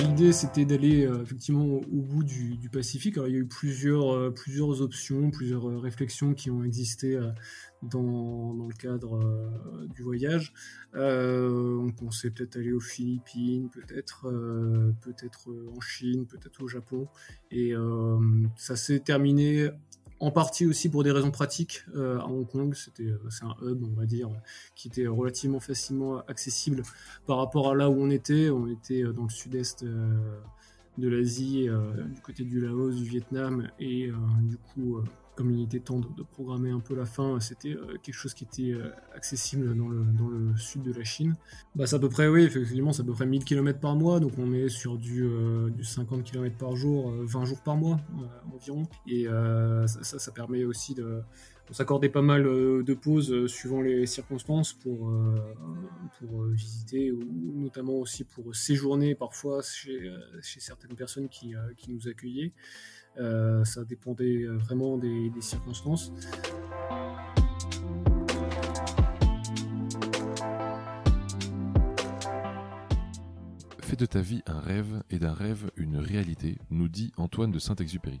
L'idée, c'était d'aller euh, effectivement au bout du, Pacifique. Alors, il y a eu plusieurs, euh, plusieurs options, plusieurs euh, réflexions qui ont existé dans, dans, le cadre du voyage. on pensait peut-être aller aux Philippines, peut-être peut-être en Chine, peut-être au Japon. Et ça s'est terminé en partie aussi pour des raisons pratiques euh, à Hong Kong. C'était, euh, c'est un hub, on va dire, qui était relativement facilement accessible par rapport à là où on était. On était euh, dans le sud-est de l'Asie, du côté du Laos, du Vietnam, et du coup, comme il était temps de, programmer un peu la fin, c'était quelque chose qui était accessible dans le, dans le, sud de la Chine. Bah, c'est à peu près, oui, effectivement, c'est à peu près 1000 km par mois, donc on est sur du, du 50 km par jour, 20 jours par mois environ. Et ça, ça, permet aussi de, s'accorder pas mal de pauses suivant les circonstances pour, pour visiter, ou notamment aussi pour séjourner parfois chez, chez certaines personnes qui, qui nous accueillaient. Euh, ça dépendait vraiment des, circonstances. Fais de ta vie un rêve et d'un rêve une réalité, nous dit Antoine de Saint-Exupéry.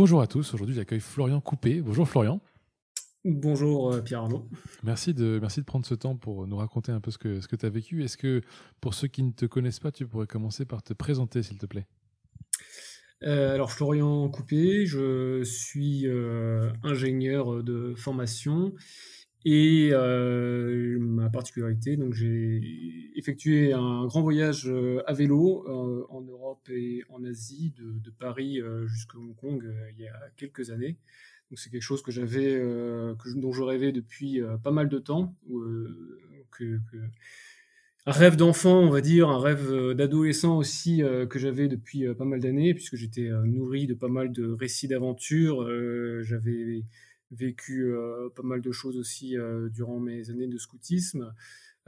Bonjour à tous, aujourd'hui j'accueille Florian Coupé. Bonjour Florian. Bonjour euh, Pierre Arnaud. Merci de, merci de prendre ce temps pour nous raconter un peu ce que, ce que tu as vécu. Est-ce que pour ceux qui ne te connaissent pas, tu pourrais commencer par te présenter s'il te plaît? Euh, alors Florian Coupé, je suis euh, ingénieur de formation et ma particularité, donc j'ai effectué un grand voyage à vélo en Europe et en Asie, de, de Paris jusqu'à Hong Kong il y a quelques années. Donc c'est quelque chose que j'avais, dont je rêvais depuis pas mal de temps. Que, que, un rêve d'enfant, on va dire, un rêve d'adolescent aussi que j'avais depuis pas mal d'années, puisque j'étais nourri de pas mal de récits d'aventure. j'avais vécu euh, pas mal de choses aussi euh, durant mes années de scoutisme.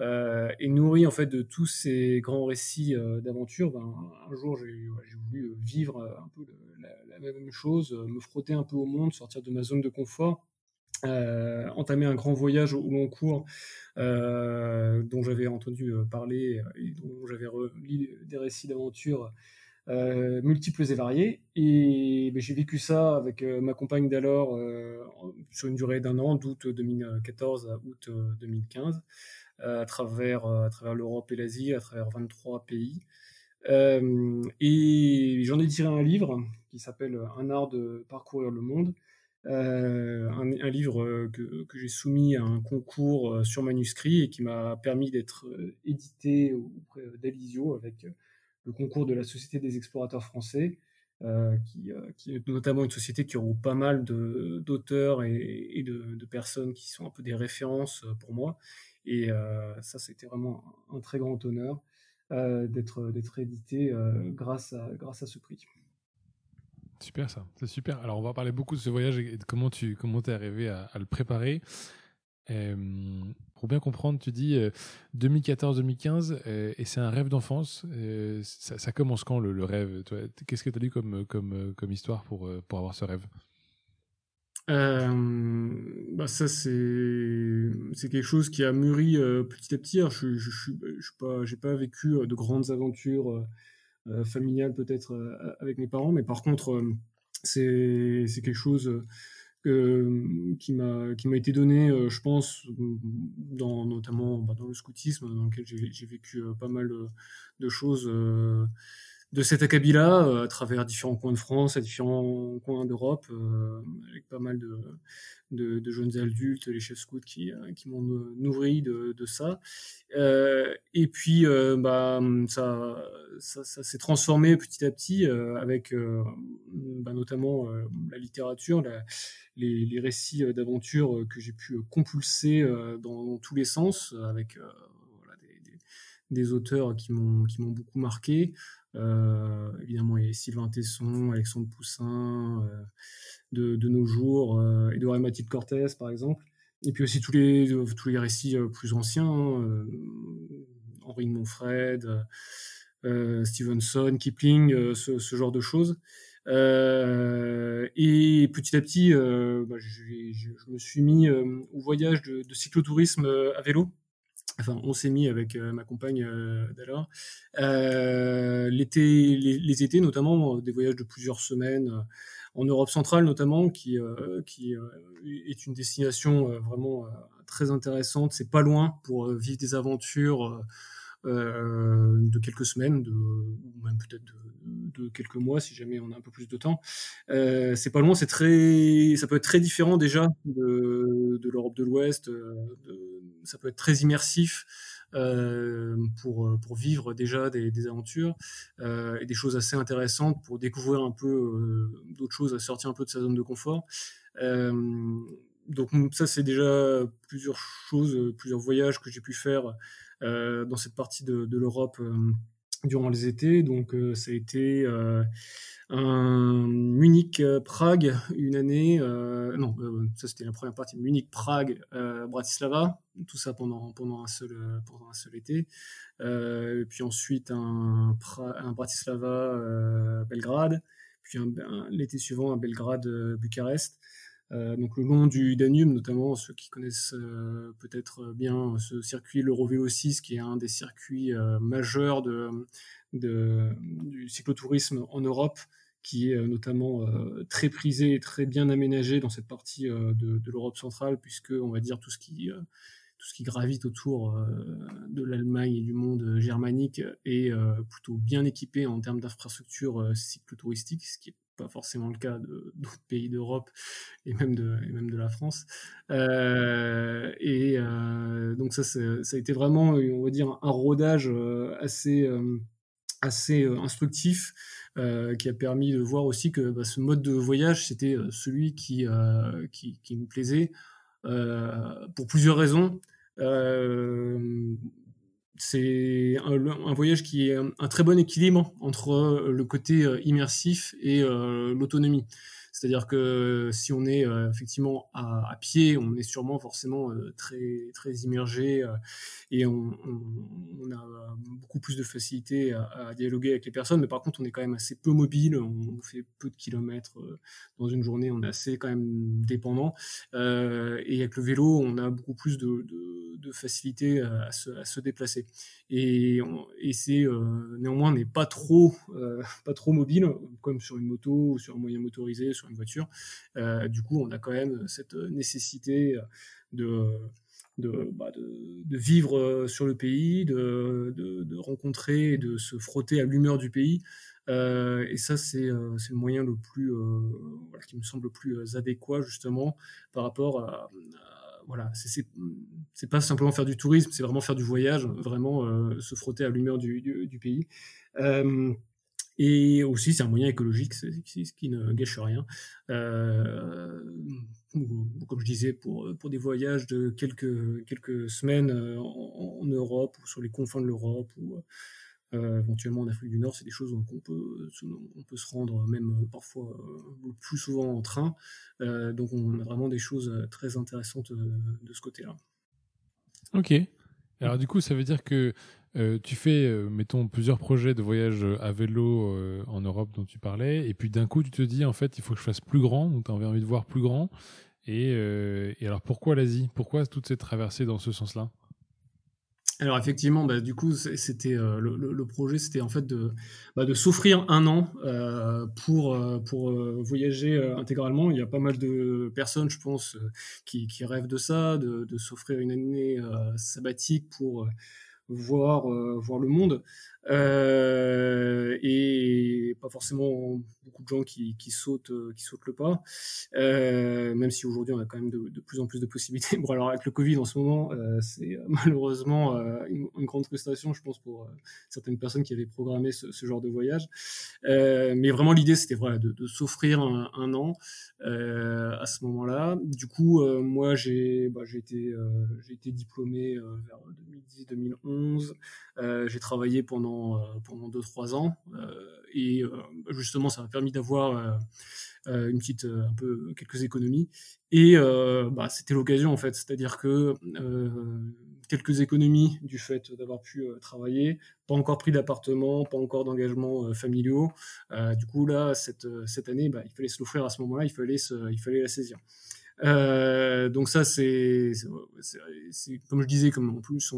Euh, et nourri en fait de tous ces grands récits d'aventure, ben, un jour j'ai voulu vivre un peu la, même chose, me frotter un peu au monde, sortir de ma zone de confort, entamer un grand voyage au long cours dont j'avais entendu parler et dont j'avais lu des récits d'aventure euh, multiples et variés. Et ben, j'ai vécu ça avec euh, ma compagne d'alors euh, sur une durée d'un an, d'août 2014 à août 2015, à travers, à travers l'Europe et l'Asie, à travers 23 pays. et j'en ai tiré un livre qui s'appelle Un art de parcourir le monde. un, livre que, que j'ai soumis à un concours sur manuscrit et qui m'a permis d'être édité auprès d'Alizio avec le concours de la Société des explorateurs français, euh, qui, euh, qui, est notamment une société qui regroupe pas mal d'auteurs et, de, personnes qui sont un peu des références euh, pour moi. Et ça, c'était vraiment un, très grand honneur d'être édité grâce, à, grâce à ce prix. Super ça, c'est super. Alors on va parler beaucoup de ce voyage et de comment tu comment es arrivé à, à le préparer. Pour bien comprendre, tu dis 2014-2015 et c'est un rêve d'enfance. Ça, commence quand le, rêve Qu'est-ce que tu as lu comme, comme, comme histoire pour, avoir ce rêve? Bah ça c'est quelque chose qui a mûri petit à petit. je je, pas j'ai pas vécu de grandes aventures familiales peut-être avec mes parents, mais par contre c'est quelque chose qui m'a qui m'a été donné, euh, je pense, dans, notamment bah, dans le scoutisme, dans lequel j'ai vécu euh, pas mal de, choses, euh, de cet acabit-là, à travers différents coins de France, à différents coins d'Europe, avec pas mal de, de, jeunes adultes, les chefs scouts qui, euh, qui m'ont nourri de, de ça. Euh, et puis, euh, bah, ça, ça, ça s'est transformé petit à petit avec bah, notamment la littérature, les, les, récits d'aventure que j'ai pu compulser dans, tous les sens, avec voilà, des, des, auteurs qui m'ont qui m'ont beaucoup marqué. Évidemment, il Sylvain Tesson, Alexandre Poussin, de, nos jours, euh, et de Mathilde Cortez, par exemple. Et puis aussi tous les, tous les récits euh, plus anciens, euh, Henri de Montfred, Stevenson, Kipling, ce, genre de choses. et petit à petit, bah, je, me suis mis au voyage de, cyclotourisme à vélo. Enfin, on s'est mis avec ma compagne d'alors. L'été, les, étés, notamment, des voyages de plusieurs semaines en Europe centrale notamment, qui, euh, qui euh, est une destination euh, vraiment très intéressante. C'est pas loin pour vivre des aventures de quelques semaines, de, ou même peut-être de, quelques mois si jamais on a un peu plus de temps. c'est pas loin, c'est très, ça peut être très différent déjà de, de l'Europe de l'Ouest. ça peut être très immersif. Euh, pour, euh, pour vivre déjà des, aventures euh, et des choses assez intéressantes pour découvrir un peu d'autres choses, à sortir un peu de sa zone de confort. donc ça, c'est déjà plusieurs choses, plusieurs voyages que j'ai pu faire dans cette partie de, l'Europe durant les étés. Donc ça a été un Munich-Prague euh, une année, euh, non, euh, ça c'était la première partie, Munich-Prague, Bratislava, tout ça pendant, pendant, un, seul, pendant un seul été. puis ensuite un, un Bratislava-Belgrade, puis l'été suivant un Belgrade-Bucarest. Donc le long du Danube, notamment ceux qui connaissent peut-être bien ce circuit l'Eurovélo 6, qui est un des circuits majeurs du cyclotourisme en Europe, qui est euh, notamment euh, très prisé et très bien aménagé dans cette partie euh, de, l'Europe centrale, puisque on va dire tout ce qui tout ce qui gravite autour de l'Allemagne et du monde germanique est plutôt bien équipé en termes d'infrastructures cyclotouristique, ce qui n'est pas forcément le cas d'autres pays d'Europe et même de et même de la France. et donc ça, ça a été vraiment, on va dire, un rodage assez assez instructif euh, qui a permis de voir aussi que bah, ce mode de voyage, c'était euh, celui qui, euh, qui, qui, me plaisait pour plusieurs raisons. C'est un, voyage qui est un, très bon équilibre entre le côté immersif et l'autonomie. C'est-à-dire que si on est euh, effectivement à, pied, on est sûrement forcément euh, très, très immergé euh, et on, a beaucoup plus de facilité à, dialoguer avec les personnes. Mais par contre, on est quand même assez peu mobile, on fait peu de kilomètres dans une journée, on est assez quand même dépendant. et avec le vélo, on a beaucoup plus de, facilité à se, déplacer. Et, et c'est néanmoins n'est pas trop pas trop mobile comme sur une moto ou sur un moyen motorisé une voiture. Euh, du coup, on a quand même cette nécessité de, de, bah, vivre euh, sur le pays, de, de, rencontrer, de se frotter à l'humeur du pays. Euh, et ça, c'est le moyen le plus, qui me semble le plus adéquat justement par rapport à, voilà, c'est pas simplement faire du tourisme, c'est vraiment faire du voyage, vraiment se frotter à l'humeur du, du, pays. Et aussi, c'est un moyen écologique, ce qui ne gâche rien. Euh, comme je disais, pour, pour des voyages de quelques, quelques semaines euh, en, Europe ou sur les confins de l'Europe ou euh, éventuellement en Afrique du Nord, c'est des choses qu'on peut, on peut se rendre même parfois le plus souvent en train. donc on a vraiment des choses très intéressantes de ce côté-là. Ok. Alors du coup, ça veut dire que euh, tu fais, euh, mettons, plusieurs projets de voyage à vélo euh, en Europe dont tu parlais, et puis d'un coup, tu te dis, en fait, il faut que je fasse plus grand, donc tu as envie de voir plus grand. Et, et alors, pourquoi l'Asie? Pourquoi toute cette traversée dans ce sens-là? Alors effectivement, bah, du coup, c'était le, projet, c'était en fait de, bah, de s'offrir un an pour, pour voyager intégralement. Il y a pas mal de personnes, je pense, qui, qui rêvent de ça, de, de s'offrir une année sabbatique pour voir, voir le monde. Et pas forcément beaucoup de gens qui, sautent, qui sautent le pas, même si aujourd'hui on a quand même de, plus en plus de possibilités. Bon, alors avec le Covid en ce moment, c'est malheureusement une, grande frustration, je pense, pour certaines personnes qui avaient programmé ce, genre de voyage. mais vraiment, l'idée, c'était voilà, de, s'offrir un, an à ce moment-là. Du coup, moi, j'ai bah, j'ai été diplômé vers 2010-2011. j'ai travaillé pendant pendant deux trois ans et justement, ça m'a permis d'avoir une petite un peu quelques économies et bah, c'était l'occasion en fait, c'est-à-dire que quelques économies du fait d'avoir pu travailler, pas encore pris d'appartement, pas encore d'engagement familiaux. du coup là, cette, cette année, bah, il fallait se l'offrir à ce moment-là, il il fallait la saisir. Euh, donc ça, c'est, comme je disais, comme en plus,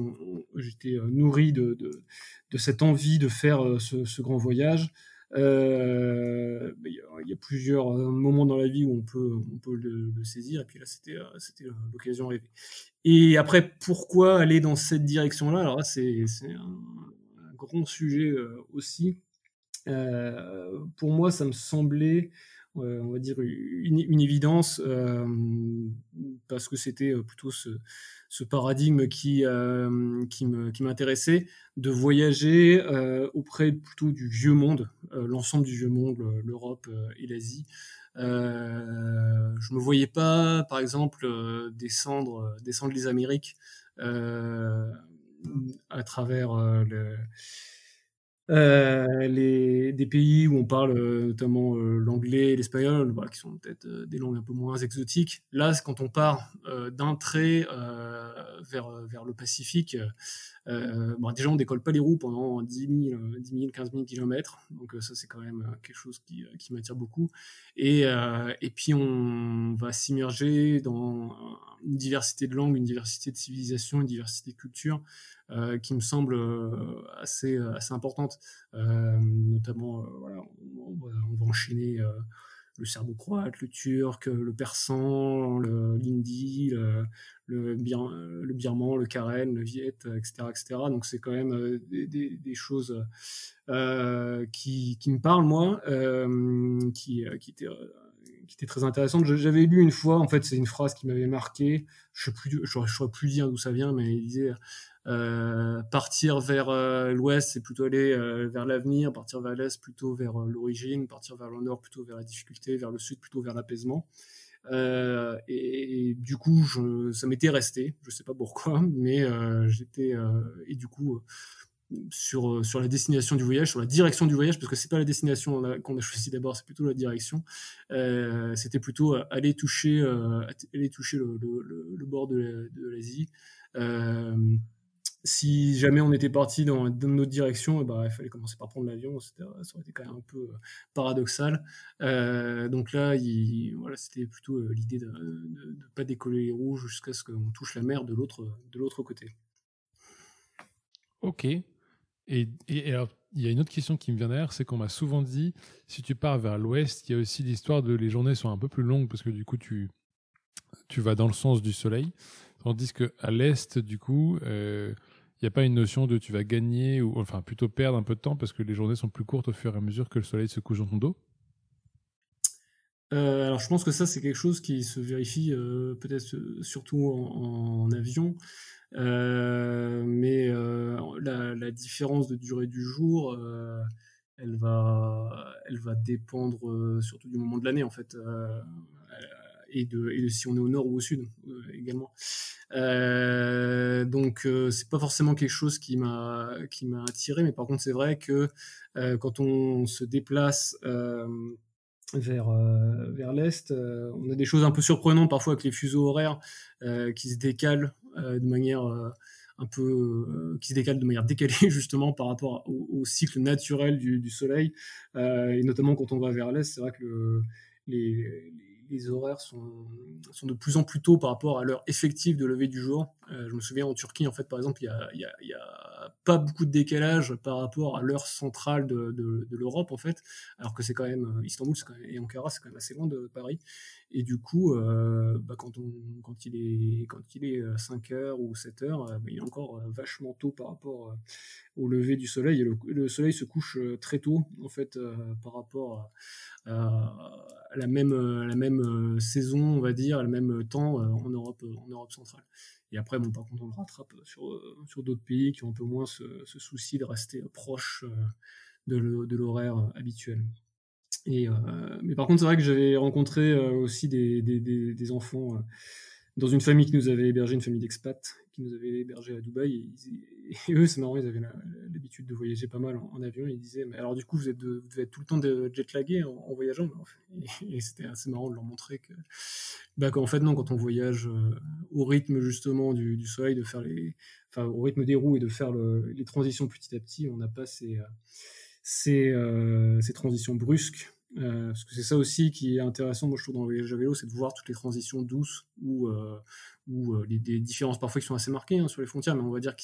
j'étais euh, nourri de, cette envie de faire euh, ce, grand voyage. Il y, a plusieurs moments dans la vie où on peut, le, saisir, et puis là, c'était, l'occasion rêvée. Et après, pourquoi aller dans cette direction-là? Alors c'est, un, un, grand sujet aussi. pour moi, ça me semblait on va dire, une, évidence, euh, parce que c'était euh, plutôt ce, paradigme qui, qui m'intéressait, de voyager auprès plutôt du vieux monde, l'ensemble du vieux monde, l'Europe et l'Asie. je ne me voyais pas, par exemple, descendre, descendre les Amériques à travers le euh, les, des pays où on parle euh, notamment euh, l'anglais l'espagnol, voilà, qui sont peut-être des langues un peu moins exotiques. Là, quand on part d'un trait vers, vers le Pacifique, bon, déjà on décolle pas les roues pendant 10 000, 10 000 15 000 kilomètres, donc ça c'est quand même quelque chose qui, qui m'attire beaucoup. Et, et puis on va s'immerger dans une diversité de langues, une diversité de civilisations, une diversité de cultures. Euh, qui me semble euh, assez, euh, assez importante. notamment, voilà, on, va, enchaîner le serbo-croate, le turc, le persan, l'hindi, le, le, le, birman, le karen, le viet, etc. etc. Donc c'est quand même des, des, des choses euh, qui, qui, me parlent, moi, euh, qui, qui étaient qui était très intéressante. J'avais lu une fois, en fait, c'est une phrase qui m'avait marqué. Je ne plus, saurais plus dire d'où ça vient, mais il disait euh, partir vers euh, l'ouest, c'est plutôt aller euh, vers l'avenir, partir vers l'est, plutôt vers l'origine, partir vers le nord, plutôt vers la difficulté, vers le sud, plutôt vers l'apaisement. Et, du coup, ça m'était resté. Je sais pas pourquoi, mais j'étais et du coup sur, sur la destination du voyage, sur la direction du voyage, parce que c'est pas la destination qu'on a choisi d'abord, c'est plutôt la direction. Euh, c'était plutôt aller toucher, euh, aller toucher le, bord de l'Asie. Euh, si jamais on était parti dans, dans notre direction, ben, il fallait commencer par prendre l'avion, ça aurait été quand même un peu euh, paradoxal. Euh, donc là, il, voilà, c'était plutôt euh, l'idée de ne pas décoller les rouges jusqu'à ce qu'on touche la mer de l'autre côté. Ok. Et, alors, il y a une autre question qui me vient derrière, c'est qu'on m'a souvent dit, si tu pars vers l'ouest, il y a aussi l'histoire de les journées sont un peu plus longues parce que du coup, tu, tu vas dans le sens du soleil. Tandis qu'à l'est, du coup, il n'y a pas une notion de tu vas gagner, ou enfin plutôt perdre un peu de temps parce que les journées sont plus courtes au fur et à mesure que le soleil se couche dans ton dos? Euh, alors je pense que ça c'est quelque chose qui se vérifie euh, peut-être euh, surtout en, avion, mais la, différence de durée du jour, elle va, elle va dépendre surtout du moment de l'année en fait et de, si on est au nord ou au sud euh, également. Euh, donc euh, c'est pas forcément quelque chose qui m'a qui m'a attiré, mais par contre c'est vrai que quand on se déplace vers, vers l'Est. on a des choses un peu surprenantes parfois avec les fuseaux horaires qui se décalent de manière un peu qui se décalent de manière décalée justement par rapport au, cycle naturel du, Soleil. et notamment quand on va vers l'Est, c'est vrai que le, les, les, horaires sont, sont, de plus en plus tôt par rapport à l'heure effective de lever du jour. Euh, je me souviens en Turquie, en fait, par exemple, il n'y a, pas beaucoup de décalage par rapport à l'heure centrale de, l'Europe, en fait, alors que c'est quand même Istanbul quand même, et Ankara, c'est quand même assez loin de Paris. Et du coup, euh, bah, quand, il est, quand il est 5 heures ou 7 heures, bah, il est encore vachement tôt par rapport au lever du soleil. Et le, soleil se couche très tôt, en fait, par rapport à, la même, même saison, on va dire, le même temps en, Europe, en Europe centrale. Et après, bon, par contre, on le rattrape sur, sur d'autres pays qui ont un peu moins ce, souci de rester proche de l'horaire habituel. Et, mais par contre, c'est vrai que j'avais rencontré aussi des, des, enfants dans une famille qui nous avait hébergé, une famille d'expats, qui nous avait hébergé à Dubaï. Et, eux, c'est marrant, ils avaient l'habitude de voyager pas mal en, avion. Ils disaient, mais alors du coup, vous, êtes vous devez être tout le temps jet-lagué en, voyageant. Et, c'était assez marrant de leur montrer que, bah, qu'en fait, non, quand on voyage euh, au rythme justement du, soleil, de faire les, enfin, au rythme des roues et de faire les transitions petit à petit, on n'a pas ces, euh, ces, euh, ces transitions brusques euh, parce que c'est ça aussi qui est intéressant, moi je trouve, dans le voyage à vélo, c'est de voir toutes les transitions douces ou, euh, ou euh, des différences parfois qui sont assez marquées hein, sur les frontières, mais on va dire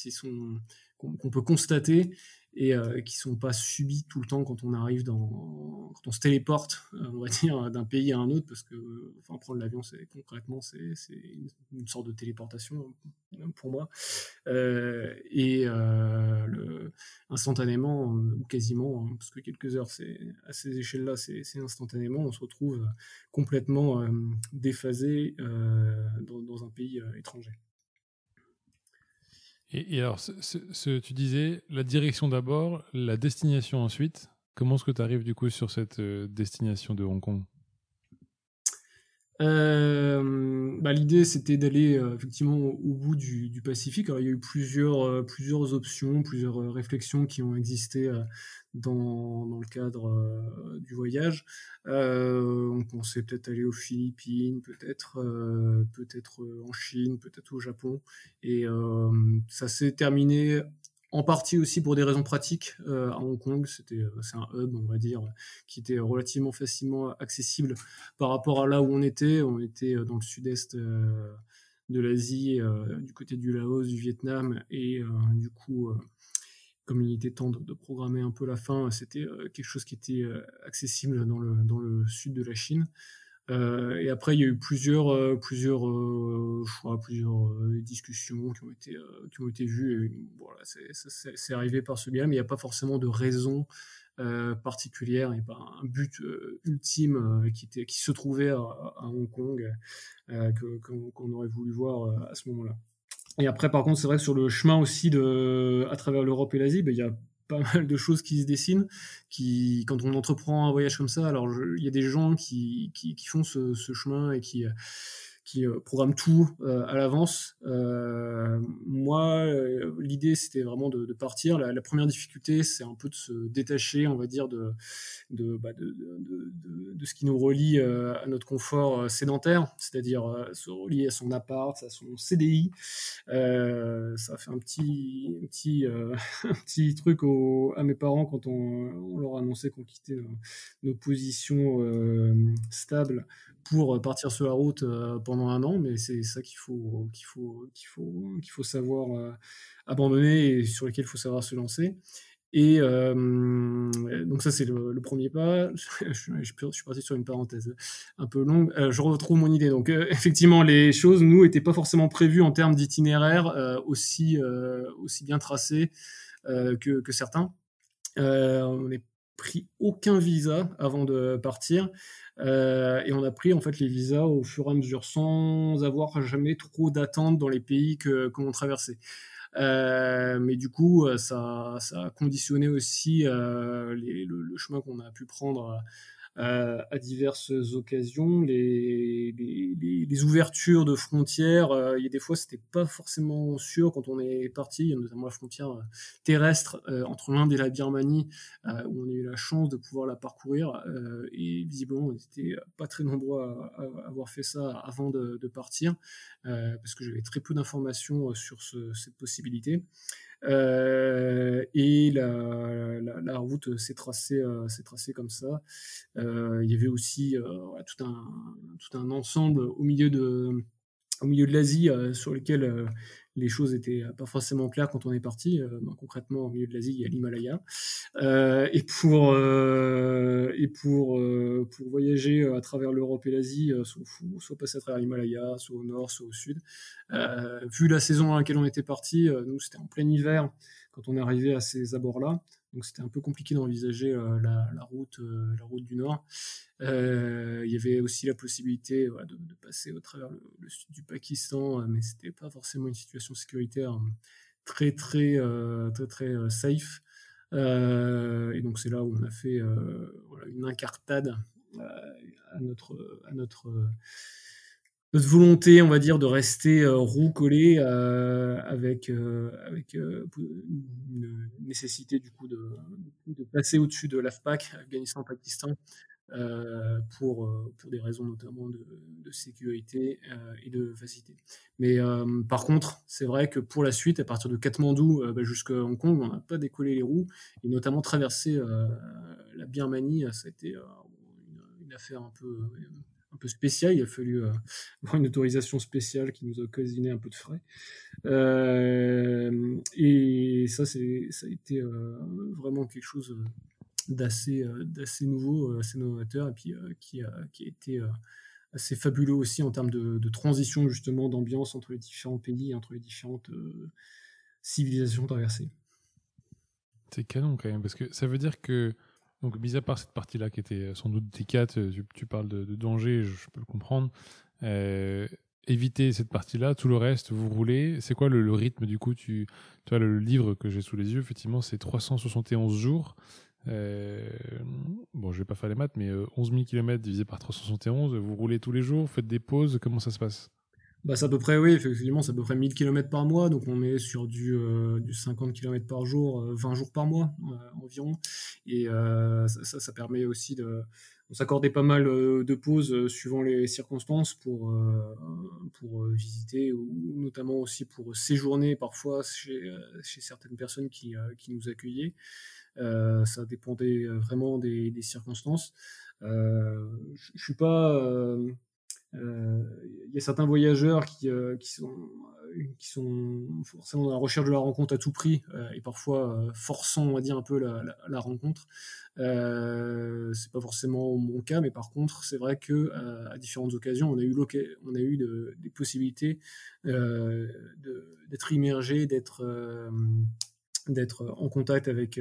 qu'on peut constater et euh, qui sont pas subis tout le temps quand on arrive dans quand on se téléporte euh, on va dire d'un pays à un autre parce que enfin prendre l'avion c'est concrètement c'est une, sorte de téléportation euh, pour moi. Euh, et instantanément ou quasiment hein, parce que quelques heures c'est à ces échelles là c'est instantanément on se retrouve complètement déphasé dans, un pays étranger et, alors, ce, tu disais la direction d'abord, la destination ensuite. Comment est-ce que tu arrives du coup sur cette euh, destination de Hong Kong? Euh, bah, L'idée, c'était d'aller euh, effectivement au bout du, Pacifique. Alors, il y a eu plusieurs, plusieurs options, plusieurs réflexions qui ont existé dans, dans le cadre euh, du voyage. Euh, on pensait peut-être aller aux Philippines, peut-être euh, peut-être en Chine, peut-être au Japon. Et ça s'est terminé en partie aussi pour des raisons pratiques à Hong Kong. C'était c'est un hub, on va dire, qui était relativement facilement accessible par rapport à là où on était. On était dans le sud-est de l'Asie, du côté du Laos, du Vietnam, et du coup comme il était temps de, programmer un peu la fin, c'était euh, quelque chose qui était euh, accessible dans le, dans le sud de la Chine. Euh, et après, il y a eu plusieurs, plusieurs choix, plusieurs discussions qui ont été, qui ont été vues. Voilà, c'est arrivé par ce biais, mais il n'y a pas forcément de raison particulière et pas un but ultime qui, était, qui se trouvait à, Hong Kong qu'on aurait voulu voir à ce moment-là. Et après, par contre, c'est vrai que sur le chemin aussi de, à travers l'Europe et l'Asie, ben, il y a pas mal de choses qui se dessinent. Qui, quand on entreprend un voyage comme ça, alors il y a des gens qui, qui, font ce, ce, chemin et qui, qui euh, programme tout euh, à l'avance. Euh, moi, l'idée, c'était vraiment de, partir. La, première difficulté, c'est un peu de se détacher, on va dire, de, de, bah, de, ce qui nous relie à notre confort sédentaire, c'est-à-dire se relier à son appart, à son CDI. ça fait un petit, un petit, un petit truc à mes parents quand on, leur a annoncé qu'on quittait nos, positions stables pour euh, partir sur la route euh, pendant un an, mais c'est ça qu'il faut, qu'il faut, qu'il faut, qu'il faut savoir euh, abandonner et sur lequel il faut savoir se lancer. Et donc ça c'est le, premier pas. je, suis parti sur une parenthèse un peu longue. je retrouve mon idée. Donc effectivement les choses nous étaient pas forcément prévues en termes d'itinéraire aussi aussi bien tracés que, que, certains. on n'est pris aucun visa avant de partir. Euh, et on a pris en fait les visas au fur et à mesure sans avoir jamais trop d'attentes dans les pays que, l'on traversait. Euh, mais du coup, ça, ça a conditionné aussi euh, le, chemin qu'on a pu prendre euh, à diverses occasions. Les, ouvertures de frontières, euh, il y a des fois, c'était pas forcément sûr quand on est parti. Il y a notamment la frontière euh, terrestre entre l'Inde et la Birmanie, où on a eu la chance de pouvoir la parcourir. et visiblement, on n'était pas très nombreux à, avoir fait ça avant de, partir, parce que j'avais très peu d'informations sur cette possibilité. Et la, la, route s'est tracée, s'est tracée comme ça. il y avait aussi tout, un, tout un ensemble au milieu de, au milieu de l'Asie sur lequel les choses étaient pas forcément claires quand on est parti. Euh, ben, concrètement, au milieu de l'Asie, il y a l'Himalaya. Euh, et pour, euh, et pour, pour voyager à travers l'Europe et l'Asie, soit, soit, passer à travers l'Himalaya, soit au nord, soit au sud. vu la saison à laquelle on était parti, nous, c'était en plein hiver quand on est arrivé à ces abords-là. Donc c'était un peu compliqué d'envisager la, route, la route du Nord. il y avait aussi la possibilité de, passer au travers le, sud du Pakistan, mais c'était pas forcément une situation sécuritaire très très très très, safe. et donc c'est là où on a fait une incartade à notre à notre notre volonté, on va dire, de rester euh, roue collée euh, avec, euh, avec une nécessité du coup de, passer au-dessus de l'AFPAC, Afghanistan-Pakistan, pour, pour des raisons notamment de, sécurité et de facilité. Mais par contre, c'est vrai que pour la suite, à partir de Katmandou bah, jusqu'à Hong Kong, on n'a pas décollé les roues et notamment traverser la Birmanie, ça a été une affaire un peu un peu spécial. Il a fallu euh, avoir une autorisation spéciale qui nous a occasionné un peu de frais. Euh, et ça, c'est, ça a été euh, vraiment quelque chose d'assez, d'assez nouveau, assez novateur, et puis qui, a, qui a été assez fabuleux aussi en termes de, de, transition justement d'ambiance entre les différents pays, entre les différentes civilisations traversées. C'est canon quand même, parce que ça veut dire que donc, mis à part cette partie-là qui était sans doute délicate, euh, tu, parles de, danger, je, peux le comprendre. Euh, éviter cette partie-là, tout le reste, vous roulez. C'est quoi le, rythme du coup tu, Toi, le, livre que j'ai sous les yeux, effectivement, c'est 371 jours. Euh, bon, je vais pas faire les maths, mais 11 000 km divisé par 371, vous roulez tous les jours, faites des pauses, comment ça se passe? Bah, c'est à peu près, oui, effectivement, c'est à peu près 1000 km par mois, donc on est sur du, euh, du 50 km par jour, 20 euh, jours par mois euh, environ. Et ça, ça, permet aussi de. On s'accordait pas mal de pauses suivant les circonstances pour, pour visiter, ou notamment aussi pour séjourner parfois chez, chez certaines personnes qui, qui nous accueillaient. ça dépendait vraiment des, des circonstances. je suis pas euh, il y a certains voyageurs qui, euh, euh, qui sont forcément dans la recherche de la rencontre à tout prix et parfois forçant, on va dire, un peu la, la, rencontre. c'est pas forcément mon cas, mais par contre, c'est vrai que à différentes occasions, on a eu, des possibilités d'être immergé, d'être d'être en contact avec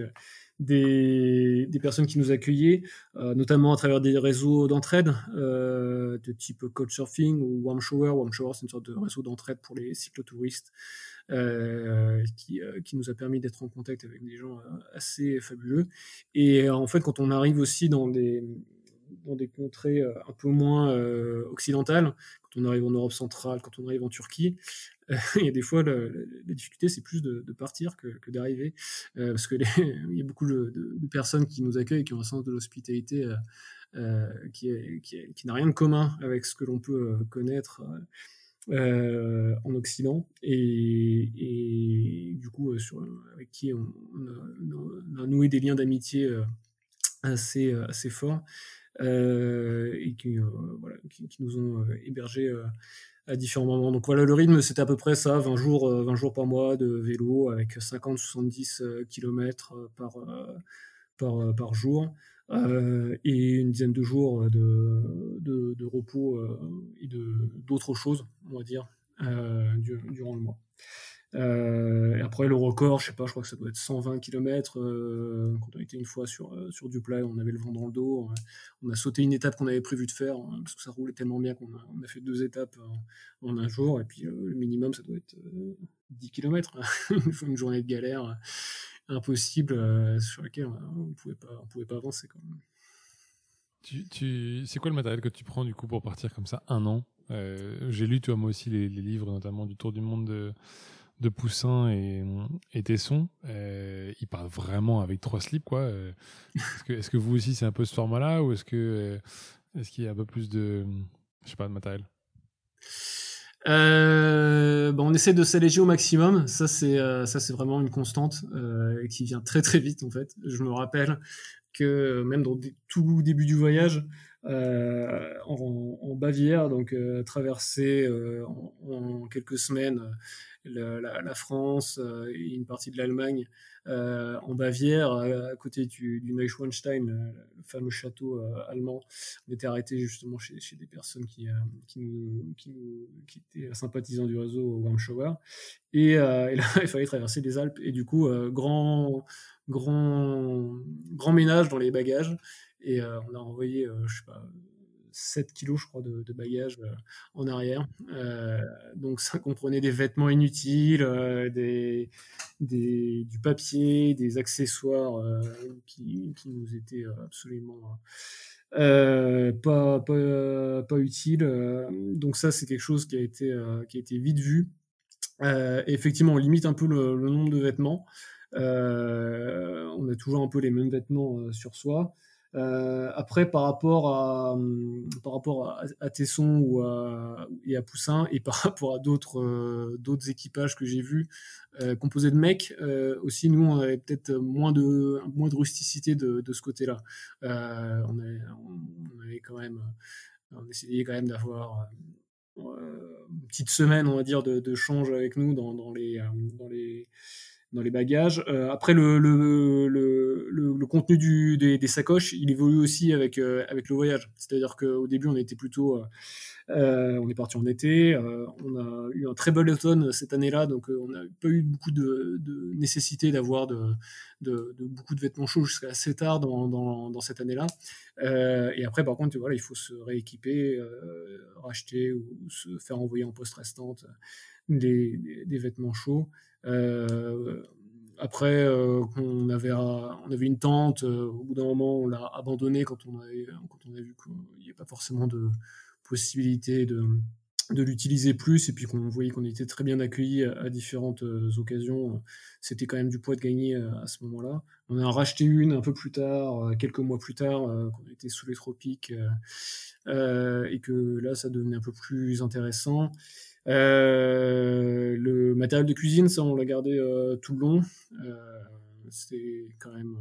des, personnes qui nous accueillaient, euh, notamment à travers des réseaux d'entraide euh, de type Couchsurfing ou Warm Shower. Warm Shower, c'est une sorte de réseau d'entraide pour les cyclotouristes euh, qui, qui, nous a permis d'être en contact avec des gens assez fabuleux. Et en fait, quand on arrive aussi dans des, dans des contrées un peu moins occidentales, quand on arrive en Europe centrale, quand on arrive en Turquie, il y a des fois, la, difficulté, c'est plus de, partir que, d'arriver. Euh, parce qu'il y a beaucoup de, personnes qui nous accueillent, qui ont un sens de l'hospitalité euh, euh, qui, n'a rien de commun avec ce que l'on peut connaître. en Occident et, du coup sur, avec qui on, a, noué des liens d'amitié assez, forts et qui, qui, nous ont hébergés à différents moments. Donc voilà, le rythme, c'était à peu près ça, 20 jours, 20 euh, jours par mois de vélo avec 50-70 km par, euh, par, par jour. Euh, et une dizaine de jours de, de, repos et d'autres choses, on va dire, durant le mois. Euh, après, le record, je sais pas, je crois que ça doit être 120 km. Euh, quand on était une fois sur, euh, sur du plat, on avait le vent dans le dos. On a, sauté une étape qu'on avait prévu de faire hein, parce que ça roulait tellement bien qu'on a, fait deux étapes en, un jour. Et puis le minimum, ça doit être 10 km. une journée de galère impossible sur laquelle on pouvait, pas, on pouvait pas avancer. Quand même. Tu, tu... C'est quoi le matériel que tu prends du coup pour partir comme ça un an? J'ai lu toi moi aussi les, les, livres notamment du Tour du Monde de de Poussin et, et Tesson, euh, ils partent vraiment avec trois slips, quoi. Euh, est-ce, que, vous aussi c'est un peu ce format-là ou est-ce que euh, est-ce qu'il y a un peu plus de, je sais pas, de matériel? Euh, bah, on essaie de s'alléger au maximum. Ça, c'est ça, c'est vraiment une constante qui vient très très vite en fait. Je me rappelle que même dans le tout début du voyage, en, Bavière, donc traverser en, en, quelques semaines la, France et une partie de l'Allemagne euh, en Bavière, à, côté du, Neuschwanstein, le, fameux château euh, allemand. On était arrêté justement chez, des personnes qui, euh, nous, étaient sympathisants du réseau Warmschauer. Et, et, là, il fallait traverser les Alpes. Et du coup, grand, grand, grand ménage dans les bagages. Et on a envoyé, je sais pas, 7 kilos, je crois, de, de bagages euh, en arrière. Euh, donc ça comprenait des vêtements inutiles, euh, des, des, du papier, des accessoires qui, qui, nous étaient absolument pas, pas, pas utiles. donc ça, c'est quelque chose qui a été, qui a été vite vu. effectivement, on limite un peu le, le nombre de vêtements. on a toujours un peu les mêmes vêtements sur soi. Euh, après, par rapport à, par rapport à, Tesson ou à, et à Poussin, et par rapport à d'autres euh, d'autres équipages que j'ai vus euh, composés de mecs, aussi nous on avait peut-être moins de moins de rusticité de, de ce côté-là. On, avait, quand même, on essayait quand même d'avoir une petite semaine, on va dire, de, de change avec nous dans, dans les dans les bagages. Euh, après, le, contenu des, sacoches, il évolue aussi avec, euh, avec le voyage. C'est-à-dire qu'au début, on était plutôt... Euh, on est parti en été, on a eu un très bel automne cette année-là, donc on n'a pas eu beaucoup de, nécessité d'avoir beaucoup de vêtements chauds jusqu'à assez tard dans, cette année-là. et après, par contre, voilà, il faut se rééquiper, racheter ou se faire envoyer en poste restante des vêtements chauds. Euh, après, euh, on, avait, on avait une tente, euh, au bout d'un moment, on l'a abandonnée quand on, quand on a vu qu'il n'y avait pas forcément de possibilité de, de l'utiliser plus et puis qu'on voyait qu'on était très bien accueillis à, différentes occasions. C'était quand même du poids de gagner à ce moment-là. On a racheté une un peu plus tard, quelques mois plus tard, quand on était sous les tropiques et que là, ça devenait un peu plus intéressant. Euh, le matériel de cuisine, ça, on l'a gardé euh, tout le long. Euh, c'est quand même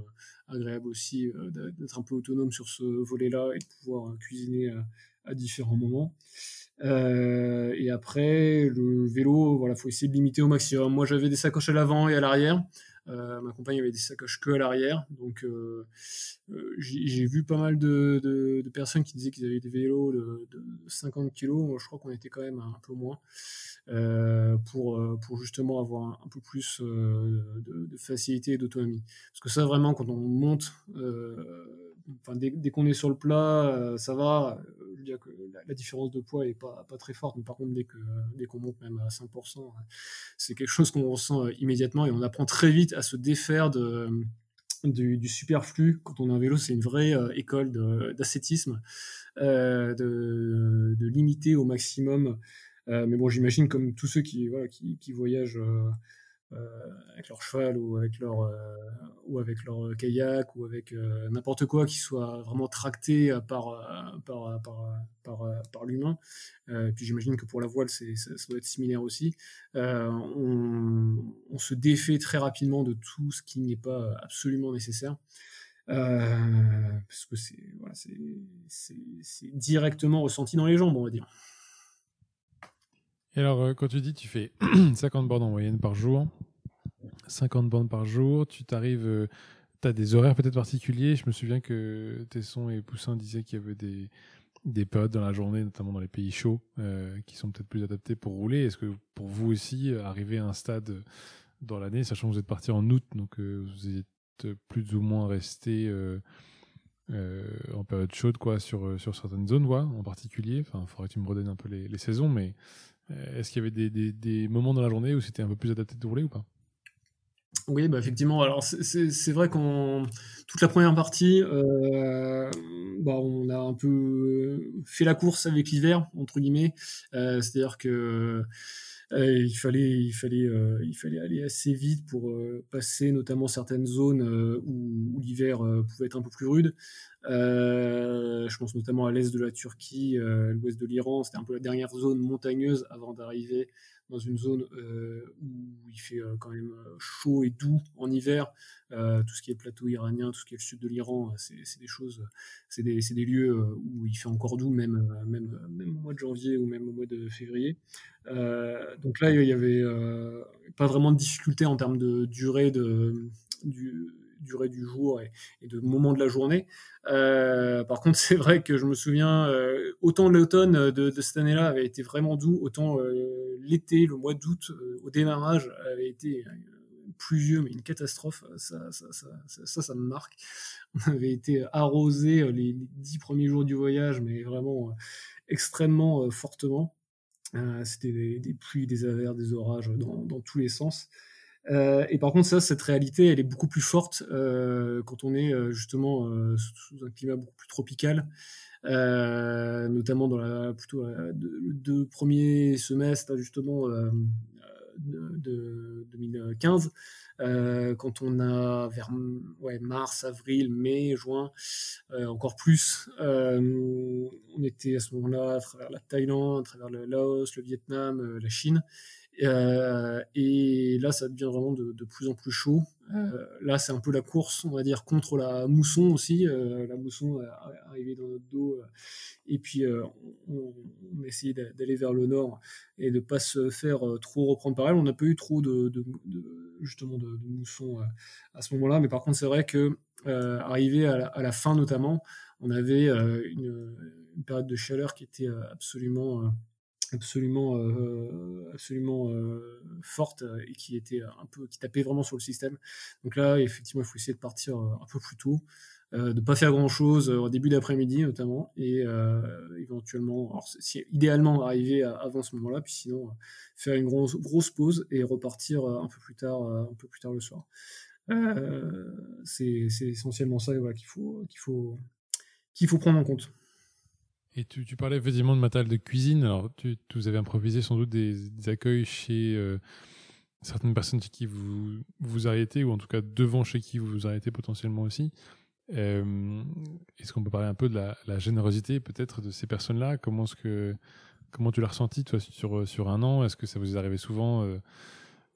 agréable aussi d'être un peu autonome sur ce volet-là et de pouvoir cuisiner à différents moments. Et après, le vélo, voilà, faut essayer de limiter au maximum. Moi, j'avais des sacoches à l'avant et à l'arrière. Euh, ma compagne avait des sacoches que à l'arrière. Donc, euh, euh j'ai vu pas mal de, personnes qui disaient qu'ils avaient des vélos de, de 50 kg. Moi, je crois qu'on était quand même un peu moins. Pour, pour justement avoir un, un peu plus de, facilité et d'autonomie. Parce que ça, vraiment, quand on monte, enfin, dès, qu'on est sur le plat, ça va. Je veux dire que la, différence de poids est pas, pas très forte, mais par contre, dès qu'on dès qu'on monte même à 5%, c'est quelque chose qu'on ressent immédiatement et on apprend très vite à se défaire de, du, superflu. Quand on a un vélo, c'est une vraie euh, école d'ascétisme, euh, de, de, limiter au maximum. Euh, mais bon, j'imagine comme tous ceux qui, voilà, qui, qui voyagent euh, euh, avec leur cheval ou avec leur euh, ou avec leur kayak ou avec euh, n'importe quoi qui soit vraiment tracté par par par par, par l'humain. puis j'imagine que pour la voile, c'est ça, ça, doit être similaire aussi. On, se défait très rapidement de tout ce qui n'est pas absolument nécessaire. parce que c'est voilà, c'est directement ressenti dans les jambes, on va dire. Et alors, euh, quand tu dis tu fais 50 bornes en moyenne par jour, 50 bornes par jour, tu t'arrives, euh, tu as des horaires peut-être particuliers. Je me souviens que Tesson et Poussin disaient qu'il y avait des, des périodes dans la journée, notamment dans les pays chauds, euh, qui sont peut-être plus adaptés pour rouler. Est-ce que pour vous aussi, arriver à un stade dans l'année, sachant que vous êtes parti en août, donc vous êtes plus ou moins resté en période chaude quoi, sur, sur certaines zones, quoi, en particulier? Enfin, il faudrait que tu me redonnes un peu les, les saisons, mais est-ce qu'il y avait des, moments dans la journée où c'était un peu plus adapté de rouler ou pas? Oui, bah effectivement. Alors c'est vrai qu'en toute la première partie, euh, bah on a un peu fait la course avec l'hiver entre guillemets. Euh, C'est-à-dire que il fallait, il fallait, il fallait aller assez vite pour passer notamment certaines zones où, l'hiver pouvait être un peu plus rude. je pense notamment à l'est de la Turquie, à l'ouest de l'Iran. C'était un peu la dernière zone montagneuse avant d'arriver dans une zone euh, où il fait euh, quand même euh, chaud et doux en hiver. tout ce qui est plateau iranien, tout ce qui est le sud de l'Iran, c'est des choses, c'est des, des, lieux où il fait encore doux, même, même, même au mois de janvier ou même au mois de février. donc là, il y avait pas vraiment de difficulté en termes de durée de, du, durée du jour et, de moment de la journée. Euh, par contre, c'est vrai que je me souviens, euh, autant l'automne de, cette année-là avait été vraiment doux, autant euh, l'été, le mois d'août, au démarrage, avait été pluvieux, mais une catastrophe. Ça ça, ça, ça, me marque. On avait été arrosé les, dix premiers jours du voyage, mais vraiment extrêmement fortement. C'était des, pluies, des averses, des orages dans tous les sens. Euh, et par contre, ça, cette réalité, elle est beaucoup plus forte euh, quand on est euh, justement sous un climat beaucoup plus tropical, notamment dans la, plutôt deux premiers semestres justement de, 2015, quand on a vers mars, avril, mai, juin, encore plus, on était à ce moment-là à travers la Thaïlande, à travers le Laos, le Vietnam, la Chine. Euh, et là, ça devient vraiment de, plus en plus chaud. Euh, là, c'est un peu la course, on va dire, contre la mousson aussi. Euh, la mousson arrivée dans notre dos. et puis, on, on essayait d'aller vers le nord et de ne pas se faire trop reprendre par elle. On n'a pas eu trop de, justement de, mousson à ce moment-là. Mais par contre, c'est vrai que arrivé à la, fin, notamment, on avait une, une, période de chaleur qui était absolument absolument, euh, absolument euh, forte et qui était un peu, qui tapait vraiment sur le système. Donc là, effectivement, il faut essayer de partir euh, un peu plus tôt, de ne pas faire grand chose au début d'après-midi notamment, et éventuellement, alors, si, idéalement arriver avant ce moment-là, puis sinon faire une grosse, pause et repartir un peu plus tard, un peu plus tard le soir. c'est essentiellement ça qu'il faut, qu'il faut, qu'il faut prendre en compte. Et tu, tu, parlais effectivement de matériel de cuisine. Alors, tu, vous avez improvisé sans doute des, accueils chez euh, certaines personnes chez qui vous vous arrêtez, ou en tout cas devant chez qui vous vous arrêtez potentiellement aussi. Euh, est-ce qu'on peut parler un peu de la, générosité peut-être de ces personnes-là? Comment est-ce que comment tu l'as ressenti toi sur sur un an? Est-ce que ça vous est arrivé souvent euh,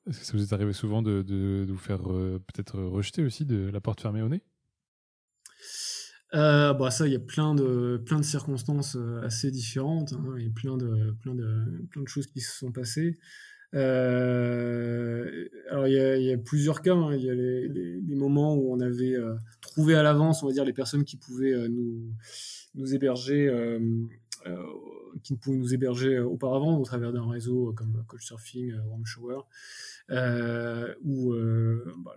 Est-ce que ça vous est arrivé souvent de, de vous faire peut-être rejeter aussi de la porte fermée au nez? Euh, bah ça, il y a plein de, plein de circonstances euh, assez différentes hein, et plein de, plein, de, plein de choses qui se sont passées. Euh, alors, il y, a, y, a, plusieurs cas. Hein. Il y a les, les, moments où on avait euh, trouvé à l'avance, on va dire, les personnes qui pouvaient euh, nous, nous héberger, qui pouvaient nous héberger auparavant au travers d'un réseau comme Couchsurfing, Warm Shower. Euh, où euh, bah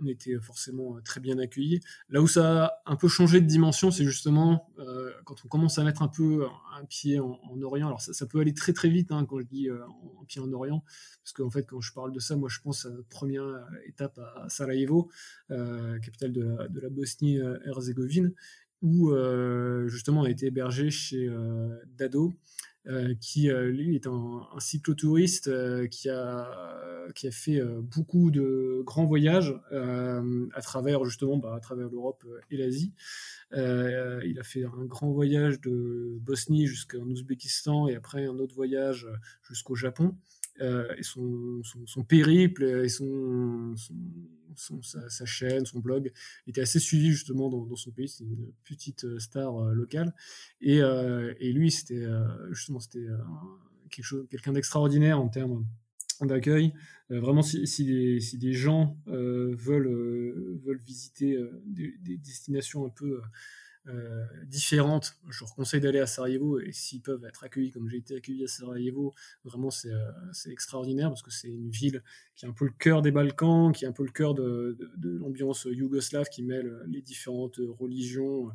on était forcément très bien accueillis. Là où ça a un peu changé de dimension, c'est justement euh, quand on commence à mettre un peu un pied en, Orient. Alors ça, peut aller très très vite hein, quand je dis un pied en Orient, parce qu'en fait quand je parle de ça, moi je pense à notre première étape à Sarajevo, capitale de la, de la Bosnie-Herzégovine, où justement on a été hébergé chez Dado. Euh, qui euh, lui est un, cyclotouriste euh, qui, a, qui a fait beaucoup de grands voyages à travers justement bah, à travers l'Europe et l'Asie. il a fait un grand voyage de Bosnie jusqu'en Ouzbékistan et après un autre voyage jusqu'au Japon. son, son, son, périple et son, sa, chaîne, son blog était assez suivi justement dans, son pays. C'était une petite star locale. Et, et lui, c'était justement c'était quelque chose, quelqu'un d'extraordinaire en termes d'accueil. vraiment, si, des, gens veulent, veulent visiter des, destinations un peu euh, différentes. Je leur conseille d'aller à Sarajevo et s'ils peuvent être accueillis comme j'ai été accueilli à Sarajevo, vraiment c'est euh, extraordinaire parce que c'est une ville qui est un peu le cœur des Balkans, qui est un peu le cœur de, l'ambiance yougoslave qui mêle les différentes religions,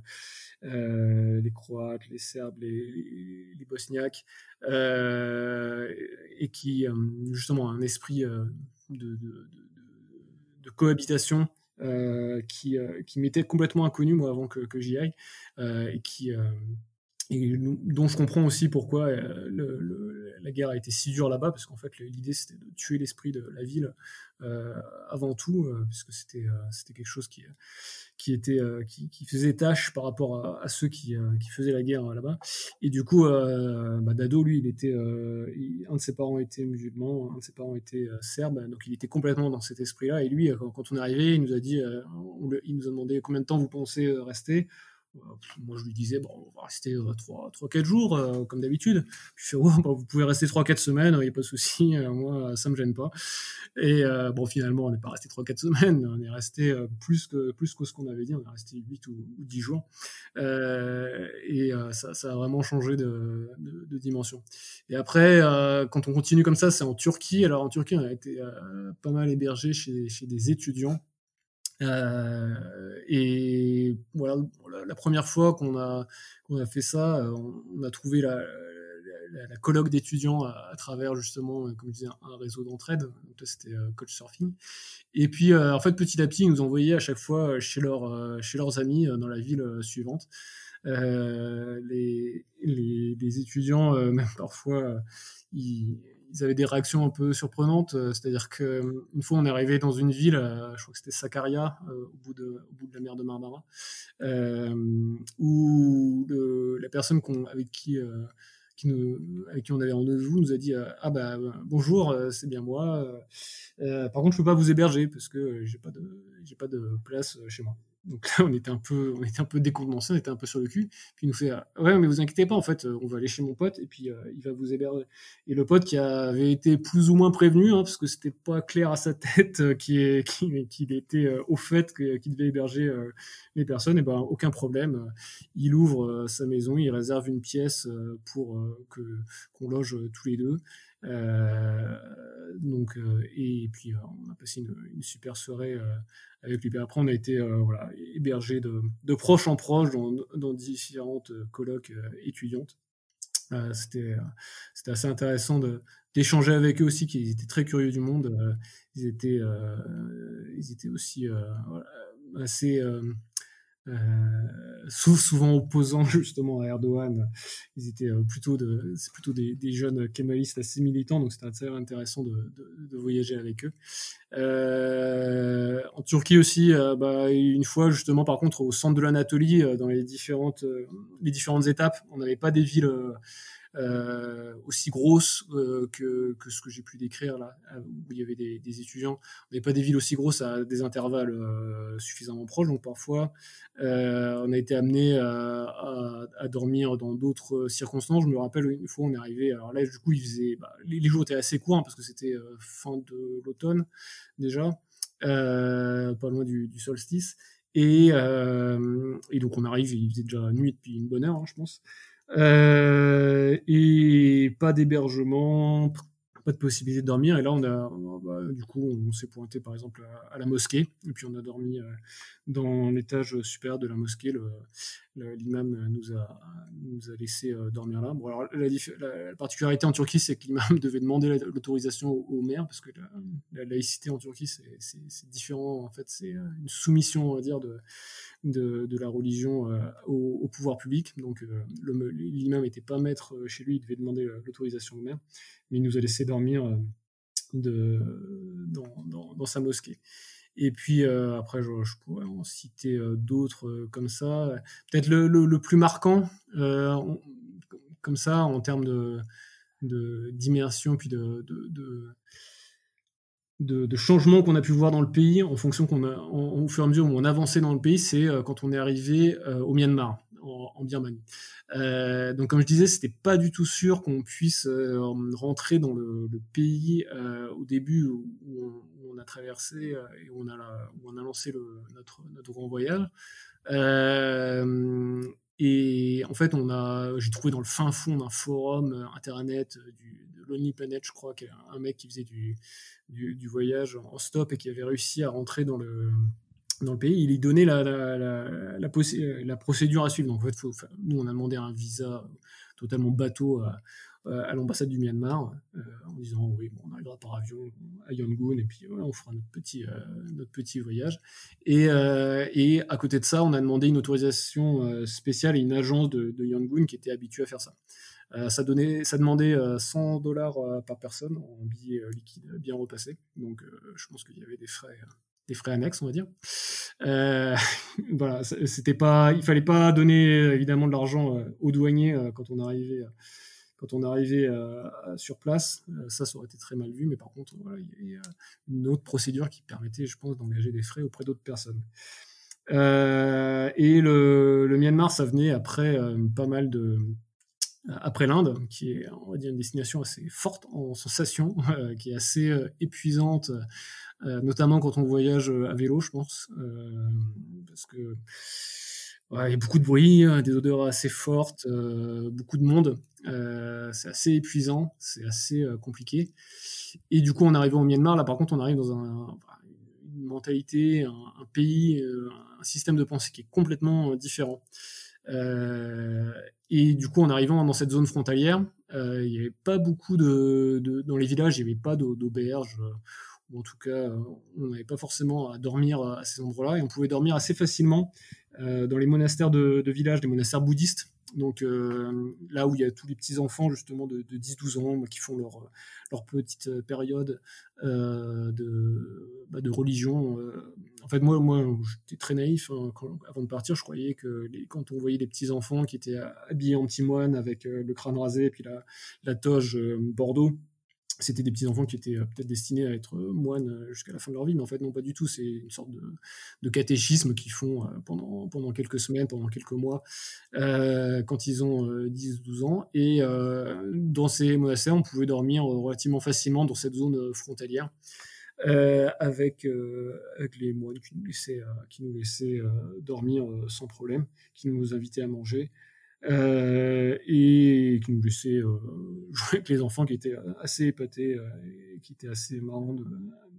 euh, les Croates, les Serbes, les, Bosniaques, et qui justement a un esprit de, cohabitation euh, qui, euh, qui m'était complètement inconnu moi avant que, que j'y aille euh, et qui et dont je comprends aussi pourquoi le, la, guerre a été si dure là-bas, parce qu'en fait, l'idée, c'était de tuer l'esprit de la ville avant tout, puisque c'était quelque chose qui, qui, était, qui, faisait tâche par rapport à, ceux qui, qui, faisaient la guerre là-bas. Et du coup, bah, Dado, lui, il était, un de ses parents était musulman, un de ses parents était serbe, donc il était complètement dans cet esprit-là. Et lui, quand, on est arrivé, il nous a dit, il nous a demandé combien de temps vous pensez rester. Moi, je lui disais, bon, on va rester 3-4 euh, jours, euh, comme d'habitude. Puis, fait, bah, vous pouvez rester 3-4 semaines, il n'y a pas de souci, euh, moi, ça me gêne pas. Et bon, finalement, on n'est pas resté 3-4 semaines, on est resté plus que, plus que ce qu'on avait dit, on est resté 8 ou, 10 jours. et ça, ça, a vraiment changé de, dimension. Et après, quand on continue comme ça, c'est en Turquie. Alors, en Turquie, on a été pas mal hébergé chez des étudiants. Euh, et voilà, la, première fois qu'on a, qu'on a fait ça, euh, on, a trouvé la, la, colloque d'étudiants à, travers justement, euh, comme je disais, un réseau d'entraide. Donc là, c'était Coach Surfing. Et puis, en fait, petit à petit, ils nous envoyaient à chaque fois chez, leur, chez leurs amis dans la ville suivante. les, les, les, étudiants, même parfois, ils, ils avaient des réactions un peu surprenantes. Euh, c'est-à-dire qu'une euh, fois, on est arrivé dans une ville, euh, je crois que c'était Sakarya, au, bout de, la mer de Marmara, où la personne avec qui avec qui on avait rendez-vous nous a dit ah bah bonjour c'est bien moi par contre je peux pas vous héberger parce que j'ai pas j'ai pas de place chez moi donc là, on était un peu, on était un peu on était un peu sur le cul. Puis il nous fait, euh, ouais, mais vous inquiétez pas, en fait, euh, on va aller chez mon pote et puis euh, il va vous héberger. Et le pote qui avait été plus ou moins prévenu, hein, parce que c'était pas clair à sa tête qu'il qui, était au fait qu'il devait héberger les personnes, et ben aucun problème. Il ouvre sa maison, il réserve une pièce pour qu'on loge tous les deux. Donc et puis on a passé une, super soirée avec lui. après, on a été euh, voilà, hébergé de, proche en proche dans, différentes euh, colloques euh, étudiantes. c'était c'était assez intéressant d'échanger avec eux aussi, qui étaient très curieux du monde. ils étaient ils étaient aussi assez euh, souvent opposants justement à Erdogan. Ils étaient euh, plutôt de, plutôt des, des, jeunes kémalistes assez militants, donc c'était assez intéressant de, de, de, voyager avec eux. Euh, en Turquie aussi, euh, bah, une fois justement par contre au centre de l'Anatolie, dans les différentes les différentes étapes, on n'avait pas des villes euh, aussi grosse euh, que, ce que j'ai pu décrire là, où il y avait des, étudiants. On n'avait pas des villes aussi grosses à des intervalles euh, suffisamment proches, donc parfois on a été amené à, dormir dans d'autres circonstances. Je me rappelle une fois on est arrivé, alors là du coup il faisait, bah, les, jours étaient assez courts hein, parce que c'était fin de l'automne déjà, pas loin du, solstice. Et, et, donc on arrive, il faisait déjà nuit depuis une bonne heure, hein, je pense. Euh, et pas d'hébergement, pas de possibilité de dormir. Et là, on a, bah, du coup, on s'est pointé par exemple à, la mosquée, et puis on a dormi euh, dans l'étage supérieur de la mosquée. L'imam nous a, nous a laissé euh, dormir là. Bon, alors, la, particularité en Turquie, c'est que l'imam devait demander l'autorisation au, maire, parce que la, laïcité en Turquie, c'est différent. En fait, c'est une soumission, on va dire, de, de, la religion euh, au, pouvoir public. Donc, l'imam n'était pas maître chez lui, il devait demander l'autorisation au maire mais il nous a laissé dormir euh, dans, sa mosquée. Et puis euh, après, je, pourrais en citer euh, d'autres comme ça. Peut-être le, plus marquant, comme ça, en termes de d'immersion, puis de, de changements qu'on a pu voir dans le pays en fonction qu'on a, au fur et à mesure où on avançait dans le pays, c'est quand on est arrivé au Myanmar en, Birmanie. Euh, donc, comme je disais, c'était pas du tout sûr qu'on puisse euh, rentrer dans le, pays euh, au début où, on, a traversé et où on a, on a lancé le, notre, notre grand voyage. et en fait, on a, j'ai trouvé dans le fin fond d'un forum internet du, Lonely Planet, je crois, qu'il y a un mec qui faisait du, voyage en stop et qui avait réussi à rentrer dans le, pays, il lui donnait la, la, procédure à suivre. Donc, en fait, nous, on a demandé un visa totalement bateau à, à l'ambassade du Myanmar euh, en disant oui, bon, on arrivera par avion à Yangon et puis on fera notre petit, euh, voyage. Et, euh, et, à côté de ça, on a demandé une autorisation spéciale à une agence de, de Yangon qui était habituée à faire ça. Ça, donnait, ça demandait 100 dollars par personne en billets liquides bien repassés. Donc je pense qu'il y avait des frais des frais annexes, on va dire. Euh, voilà, c'était pas, il fallait pas donner évidemment de l'argent euh, aux douaniers euh, quand on arrivait, quand on arrivait sur place. ça, ça aurait été très mal vu, mais par contre, il y a une autre procédure qui permettait, je pense, d'engager des frais auprès d'autres personnes. et le, Myanmar, ça venait après pas mal de, après l'Inde, qui est on va dire une destination assez forte en sensations, qui est assez épuisante euh, notamment quand on voyage euh, à vélo, je pense, euh, parce que il y a beaucoup de bruit, hein, des odeurs assez fortes, beaucoup de monde. c'est assez épuisant, c'est assez compliqué. Et du coup, en arrivant au Myanmar, là, par contre, on arrive dans un, une mentalité, un, pays, un système de pensée qui est complètement différent. Et du coup, en arrivant dans cette zone frontalière, il n'y avait pas beaucoup de, dans les villages, il n'y avait pas d'auberges en tout cas, euh, on n'avait pas forcément à dormir euh, à ces endroits-là, et on pouvait dormir assez facilement euh, dans les monastères de, de village, des monastères bouddhistes. Donc là où il y a tous les petits enfants justement de, 10-12 ans qui font leur, leur petite période de, bah, de religion. En fait, moi, j'étais très naïf. Hein, avant de partir, je croyais que quand on voyait les petits enfants qui étaient habillés en petit moine avec le crâne rasé et puis la toge Bordeaux, c'était des petits enfants qui étaient euh, peut-être destinés à être euh, moines euh, jusqu'à la fin de leur vie, mais en fait non pas du tout. C'est une sorte de, catéchisme qu'ils font pendant, quelques semaines, pendant quelques mois, quand ils ont 10-12 ans. Et dans ces monastères, on pouvait dormir relativement facilement dans cette zone frontalière. avec, les moines qui nous laissaient dormir sans problème, qui nous invitaient à manger. Euh, et qui nous laissait euh, jouer avec les enfants qui étaient assez épatés euh, et qui étaient assez marrants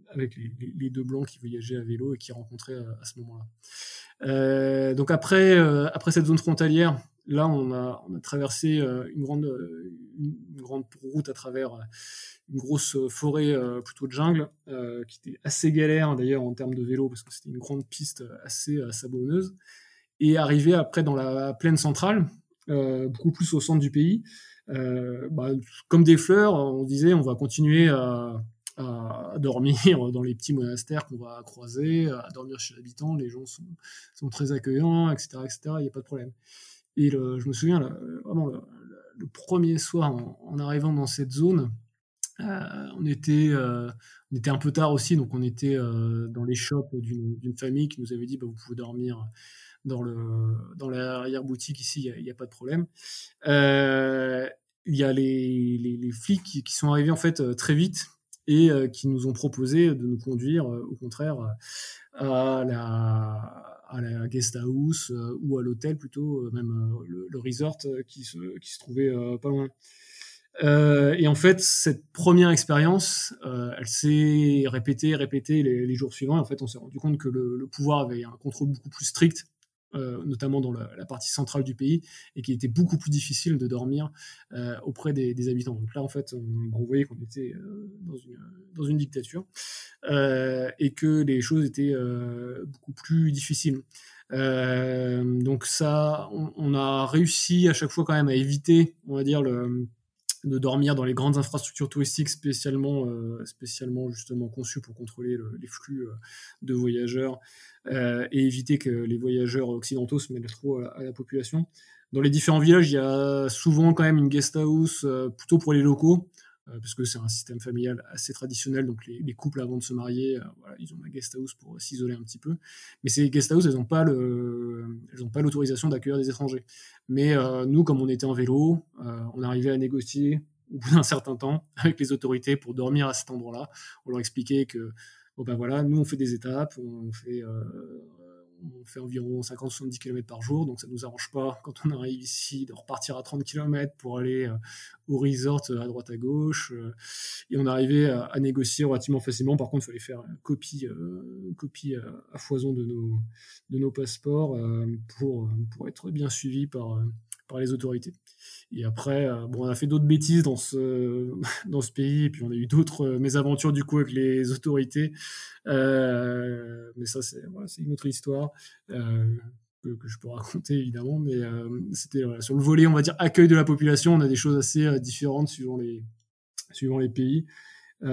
avec les, deux blancs qui voyageaient à vélo et qui rencontraient à, ce moment-là. donc après, après cette zone frontalière, là on a, traversé une grande, route à travers une grosse forêt plutôt de jungle qui était assez galère d'ailleurs en termes de vélo parce que c'était une grande piste assez sablonneuse et arrivé après dans la plaine centrale euh, beaucoup plus au centre du pays. Euh, bah, comme des fleurs, on disait on va continuer à, dormir dans les petits monastères qu'on va croiser, à dormir chez l'habitant, les gens sont, sont, très accueillants, etc. etc. Il n'y a pas de problème. Et je me souviens, vraiment, le, premier soir, en, arrivant dans cette zone, euh, on, était, on était un peu tard aussi, donc on était dans les shops d'une famille qui nous avait dit bah, vous pouvez dormir dans le dans l'arrière-boutique ici, il n'y a, pas de problème. Euh, il y a les, les, flics qui, sont arrivés en fait euh, très vite et euh, qui nous ont proposé de nous conduire au contraire à la, à la guest house ou à l'hôtel plutôt, même le, resort qui se, qui se trouvait pas loin. et en fait, cette première expérience, elle s'est répétée, répétée les, jours suivants. En fait, on s'est rendu compte que le, pouvoir avait un contrôle beaucoup plus strict notamment dans la, partie centrale du pays, et qu'il était beaucoup plus difficile de dormir euh, auprès des, habitants. Donc là, en fait, on, voyait qu'on était euh, dans, une, dans une dictature et que les choses étaient beaucoup plus difficiles. donc ça, on, a réussi à chaque fois quand même à éviter, on va dire, le, de dormir dans les grandes infrastructures touristiques spécialement, spécialement justement conçues pour contrôler les flux de voyageurs euh, et éviter que les voyageurs occidentaux se mêlent trop à, la population. Dans les différents villages, il y a souvent quand même une guest house euh, plutôt pour les locaux, euh, parce que c'est un système familial assez traditionnel, donc les, couples avant de se marier, voilà, ils ont la guest house pour s'isoler un petit peu. Mais ces guest house, elles n'ont pas l'autorisation d'accueillir des étrangers. Mais nous, comme on était en vélo, on arrivait à négocier au bout d'un certain temps avec les autorités pour dormir à cet endroit-là. On leur expliquait que bon ben voilà, nous on fait des étapes, on fait, euh, on fait environ 50-70 km par jour, donc ça nous arrange pas quand on arrive ici de repartir à 30 km pour aller euh, au resort euh, à droite à gauche. et on arrivait à, négocier relativement facilement. Par contre, il fallait faire copie, copie à, foison de nos, de nos passeports pour, pour être bien suivi par, par les autorités. Et après, euh, bon, on a fait d'autres bêtises dans ce, dans ce pays, et puis on a eu d'autres euh, mésaventures du coup avec les autorités. Euh, mais ça, c'est voilà, une autre histoire. que, je peux raconter évidemment, mais c'était sur le volet, on va dire, accueil de la population, on a des choses assez différentes suivant les, suivant les pays. Et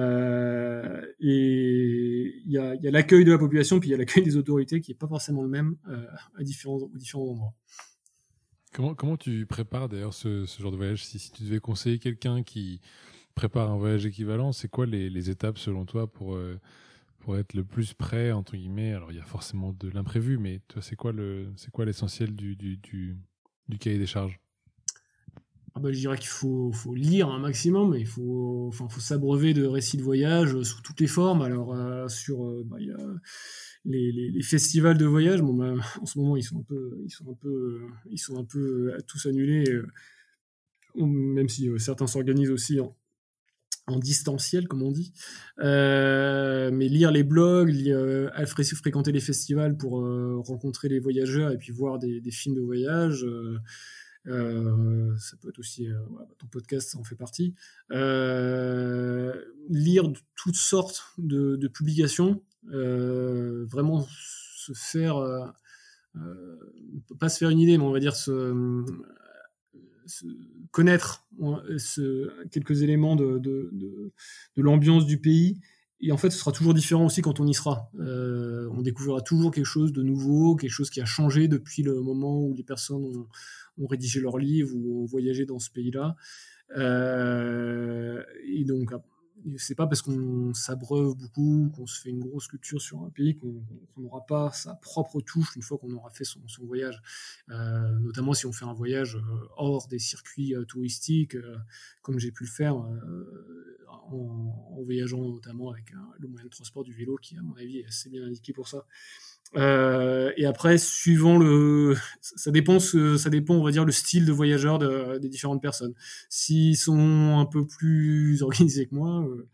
il y a, l'accueil de la population, puis il y a l'accueil des autorités qui n'est pas forcément le même à différents, différents endroits. Comment, comment tu prépares d'ailleurs ce, ce, genre de voyage si, si, tu devais conseiller quelqu'un qui prépare un voyage équivalent, c'est quoi les, les, étapes selon toi pour, euh, pour être le plus prêt, entre guillemets? Alors il y a forcément de l'imprévu, mais c'est quoi l'essentiel du, du, du, du cahier des charges? Ah bah, je dirais qu'il faut, faut, lire un maximum, il faut, enfin, faut s'abreuver de récits de voyage sous toutes les formes. Alors, euh, sur euh, bah, y a les, festivals de voyage, bon, bah, en ce moment, ils sont un peu, ils sont un peu, ils sont un peu tous annulés, même si certains s'organisent aussi en, distanciel, comme on dit. mais lire les blogs, lire, fréquenter les festivals pour rencontrer les voyageurs et puis voir des, films de voyage. Euh, ça peut être aussi euh, ton podcast, ça en fait partie. Euh, lire toutes sortes de, publications, vraiment se faire, pas se faire une idée, mais on va dire se, connaître quelques éléments de, de l'ambiance du pays et en fait, ce sera toujours différent aussi quand on y sera. Euh, on découvrira toujours quelque chose de nouveau, quelque chose qui a changé depuis le moment où les personnes ont, rédigé leur livre ou ont voyagé dans ce pays-là. Euh, et donc, c'est pas parce qu'on s'abreuve beaucoup, qu'on se fait une grosse culture sur un pays qu'on n'aura pas sa propre touche une fois qu'on aura fait son, voyage. Euh, notamment si on fait un voyage euh, hors des circuits euh, touristiques, comme j'ai pu le faire en, voyageant notamment avec le moyen de transport du vélo, qui à mon avis est assez bien indiqué pour ça. Euh, et après, suivant le, ça dépend, ça dépend, on va dire, le style de voyageur de, des différentes personnes. S'ils sont un peu plus organisés que moi, euh,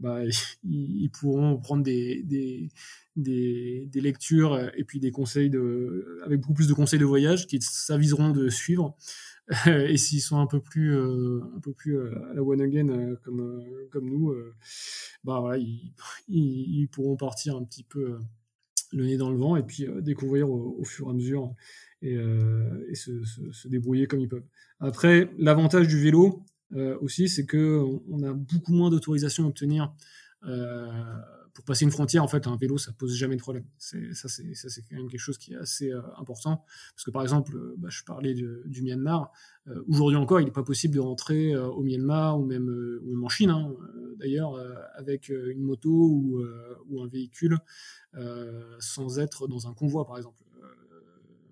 bah, ils, pourront prendre des, des, des, des, lectures et puis des conseils de, avec beaucoup plus de conseils de voyage qui s'aviseront de suivre. et s'ils sont un peu plus, euh, un peu plus à la one again comme, comme nous, bah voilà, ils, pourront partir un petit peu le nez dans le vent et puis euh, découvrir au, fur et à mesure et, euh, se, débrouiller comme ils peuvent. Après, l'avantage du vélo euh, aussi, c'est que on a beaucoup moins d'autorisation à obtenir pour passer une frontière, en fait, un vélo, ça pose jamais de problème. Ça, c'est, quand même quelque chose qui est assez euh, important. Parce que, par exemple, euh, bah, je parlais du Myanmar. Euh, aujourd'hui encore, il n'est pas possible de rentrer au Myanmar ou même, en Chine, hein, d'ailleurs, avec une moto ou, un véhicule sans être dans un convoi, par exemple.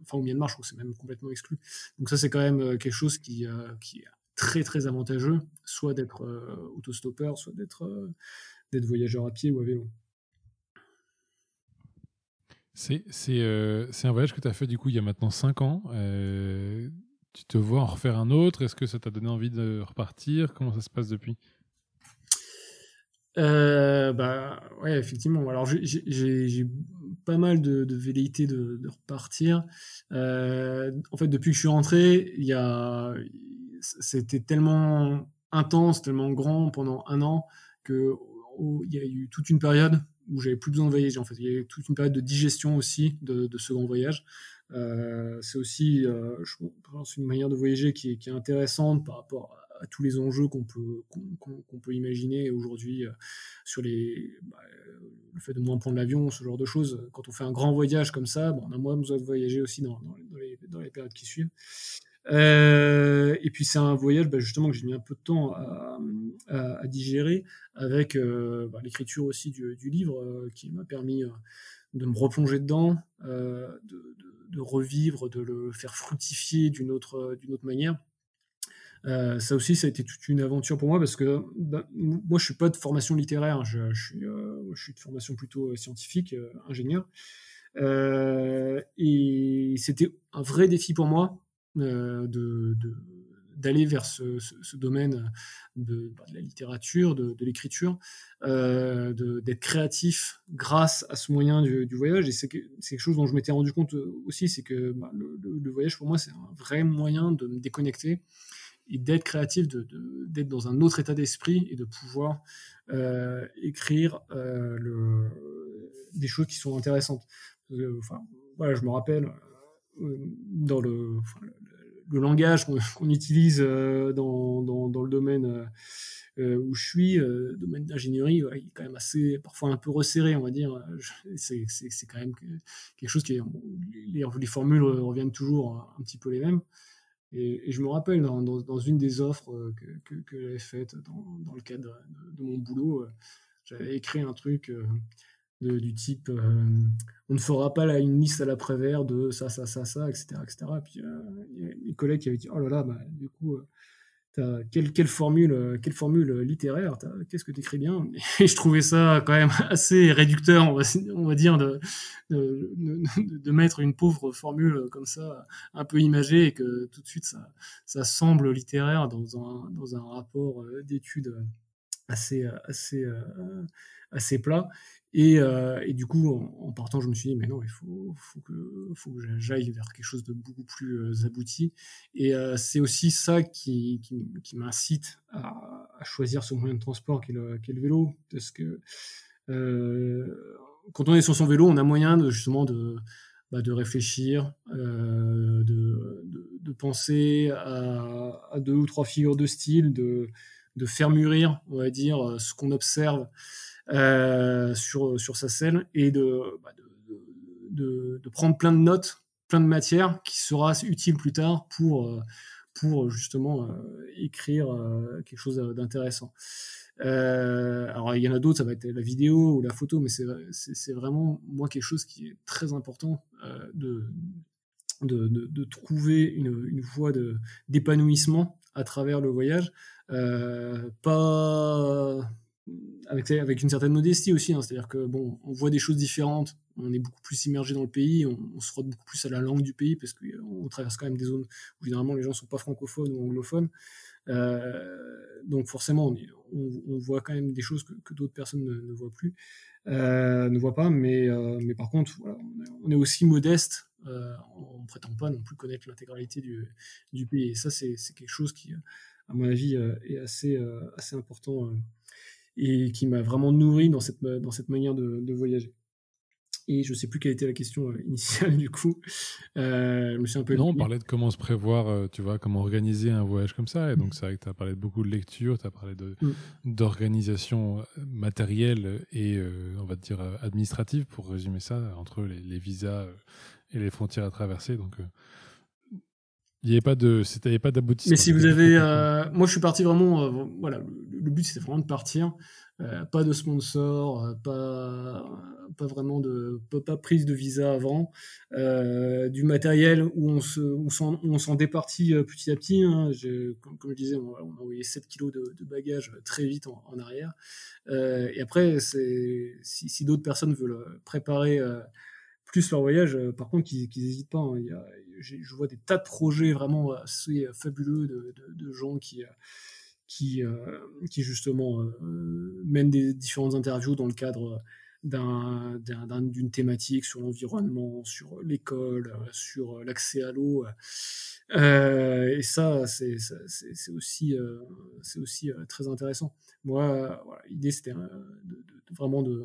Enfin, au Myanmar, je trouve que c'est même complètement exclu. Donc, ça, c'est quand même quelque chose qui, qui est très, très avantageux, soit d'être autostoppeur, soit d'être d'être voyageur à pied ou à vélo. C'est euh, un voyage que tu as fait du coup il y a maintenant 5 ans. Euh, tu te vois en refaire un autre? Est-ce que ça t'a donné envie de repartir? Comment ça se passe depuis? Euh, bah ouais effectivement. Alors j'ai pas mal de, de velléité de, repartir. En fait depuis que je suis rentré il y a c'était tellement intense tellement grand pendant un an que il y a eu toute une période où j'avais plus besoin de voyager. En fait, il y a eu toute une période de digestion aussi de, ce grand voyage. Euh, c'est aussi, euh, je pense, une manière de voyager qui est, intéressante par rapport à, tous les enjeux qu'on peut, qu'on, peut imaginer aujourd'hui euh, sur les, bah, le fait de moins prendre l'avion, ce genre de choses. Quand on fait un grand voyage comme ça, bon, on a moins besoin de voyager aussi dans, dans les, périodes qui suivent. Euh, et puis c'est un voyage bah, justement que j'ai mis un peu de temps à, digérer avec euh, bah, l'écriture aussi du, livre euh, qui m'a permis de me replonger dedans, de, revivre, de le faire fructifier d'une autre, manière. ça aussi, ça a été toute une aventure pour moi parce que bah, moi, je suis pas de formation littéraire, hein. je, suis, de formation plutôt scientifique, ingénieur. et c'était un vrai défi pour moi euh, d'aller vers ce, domaine de, bah, de, la littérature, de, l'écriture, euh, d'être créatif grâce à ce moyen du, voyage. Et c'est quelque chose dont je m'étais rendu compte aussi, c'est que bah, le, voyage pour moi c'est un vrai moyen de me déconnecter et d'être créatif, d'être dans un autre état d'esprit et de pouvoir euh, écrire euh, des choses qui sont intéressantes. Voilà, je me rappelle dans le, le, langage qu'on utilise dans, dans, dans, le domaine où je suis, domaine d'ingénierie, il est quand même assez, parfois un peu resserré, on va dire. C'est quand même quelque chose qui, les, les, formules reviennent toujours un petit peu les mêmes. Et, je me rappelle dans, dans, une des offres euh, que, que, j'avais faites dans, le cadre de, mon boulot, euh, j'avais écrit un truc euh, du type on ne fera pas une liste à l'après-vert de ça, ça, ça, ça, etc. etc. Et puis mes collègues qui avaient dit oh là là, bah, du coup, quelle, quelle, formule, euh, quelle formule littéraire Qu'est-ce que tu écris bien? Et je trouvais ça quand même assez réducteur, on va, dire, de, mettre une pauvre formule comme ça, un peu imagée, et que tout de suite ça, semble littéraire dans un, rapport euh, d'études assez, assez, euh, assez plat. Et, euh, et, du coup, en, partant, je me suis dit, mais non, il faut, faut que, faut que j'aille vers quelque chose de beaucoup plus euh, abouti. Et euh, c'est aussi ça qui, qui, m'incite à, choisir ce moyen de transport qu'est le, le, vélo. Parce que quand on est sur son vélo, on a moyen de, justement de, bah, de réfléchir, de, de, de, penser à, à, deux ou trois figures de style, de, de faire mûrir, on va dire, ce qu'on observe. Euh, sur, sur sa scène et bah, de, de, prendre plein de notes, plein de matière qui sera utile plus tard pour, euh, pour justement euh, écrire quelque chose d'intéressant. alors il y en a d'autres, ça va être la vidéo ou la photo, mais c'est vraiment moi quelque chose qui est très important de, de, de, trouver une, une voie d'épanouissement à travers le voyage. pas avec, une certaine modestie aussi, hein. c'est-à-dire que bon, on voit des choses différentes, on est beaucoup plus immergé dans le pays, on, se frotte beaucoup plus à la langue du pays parce qu'on traverse quand même des zones où généralement les gens sont pas francophones ou anglophones. Euh, donc forcément, on, voit quand même des choses que, d'autres personnes ne, voient plus, euh, ne voient pas. Mais, euh, mais par contre, on est aussi modeste. on ne prétend pas non plus connaître l'intégralité du, du, pays. Et ça, c'est quelque chose qui, à mon avis, est assez, assez important et qui m'a vraiment nourri dans cette, dans cette manière de, de voyager. Et je sais plus quelle était la question euh, initiale du coup. Euh, je me suis un peu. Non, on parlait de comment se prévoir, euh, tu vois, comment organiser un voyage comme ça. Et donc, mm. c'est vrai que tu as parlé de beaucoup de lecture, tu as parlé mm. d'organisation matérielle et, on va dire, administrative, pour résumer ça, entre les, les visas et les frontières à traverser. Donc, il n'y avait pas de, c'était pas d'aboutissement. Mais si vous avez, euh, moi je suis parti vraiment, euh, voilà, le, but c'était vraiment de partir, euh, pas de sponsor, pas, pas vraiment de, pas, prise de visa avant, du matériel où on se, on s'en départit petit à petit. Hein. comme, je disais, on, a envoyé 7 kilos de, bagages très vite en, arrière. et après, si d'autres personnes veulent préparer plus leur voyage, par contre, qu'ils n'hésitent pas. Hein. Je vois des tas de projets vraiment assez fabuleux de, gens qui, qui, euh, qui justement euh, mènent des différentes interviews dans le cadre d'une thématique sur l'environnement, sur l'école, sur l'accès à l'eau. Euh, et ça, c'est aussi, c'est aussi très intéressant. Moi, l'idée, c'était vraiment de,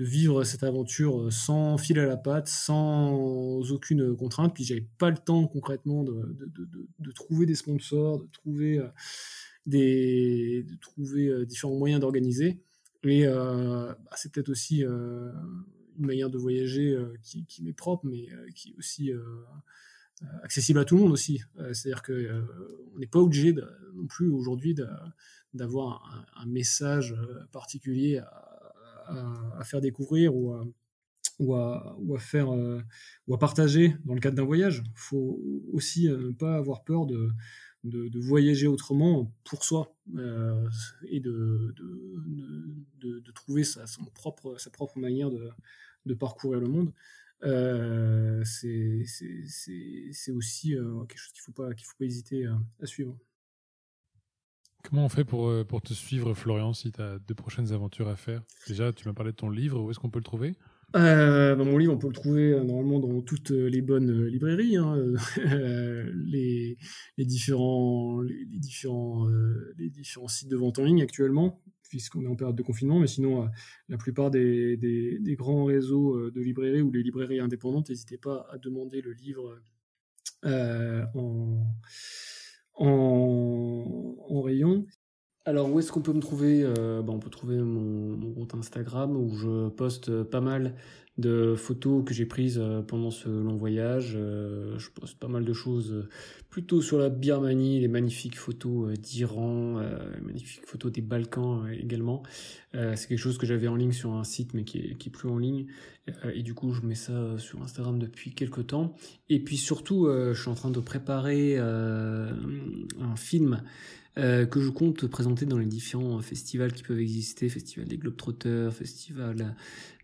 de vivre cette aventure euh, sans fil à la patte, sans aucune contrainte. Puis j'avais pas le temps concrètement de, trouver des sponsors, de trouver euh, des, de trouver euh, différents moyens d'organiser. Et bah, c'est peut-être aussi une manière de voyager qui, qui m'est propre, mais qui est aussi accessible à tout le monde aussi. C'est-à-dire que on n'est pas obligé non plus aujourd'hui d'avoir un, un, message particulier à, à, faire découvrir ou à, faire euh, ou à partager dans le cadre d'un voyage. Il faut aussi euh, pas avoir peur de, de, voyager autrement pour soi euh, et de, de, trouver sa, propre, sa propre manière de, parcourir le monde. C'est aussi quelque chose qu'il ne faut, pas, qu'il faut pas hésiter à suivre. Comment on fait pour, euh, pour te suivre, Florian, si tu as de prochaines aventures à faire? Déjà, tu m'as parlé de ton livre, où est-ce qu'on peut le trouver? Euh, bah, mon livre, on peut le trouver euh, normalement dans toutes les bonnes librairies, hein, les, les, différents, les, différents, les différents sites de vente en ligne actuellement, puisqu'on est en période de confinement, mais sinon, la plupart des, des, des, grands réseaux de librairies ou les librairies indépendantes, n'hésitez pas à demander le livre en, en, rayon. Alors où est-ce qu'on peut me trouver? Bah, On peut trouver mon, mon, compte Instagram où je poste pas mal de photos que j'ai prises euh, pendant ce long voyage. Euh, je poste pas mal de choses euh, plutôt sur la Birmanie, les magnifiques photos d'Iran, magnifiques photos des Balkans également. c'est quelque chose que j'avais en ligne sur un site mais qui est, plus en ligne. et du coup, je mets ça sur Instagram depuis quelques temps. Et puis surtout, je suis en train de préparer un film euh, que je compte présenter dans les différents festivals qui peuvent exister, festival des Globetrotters, festival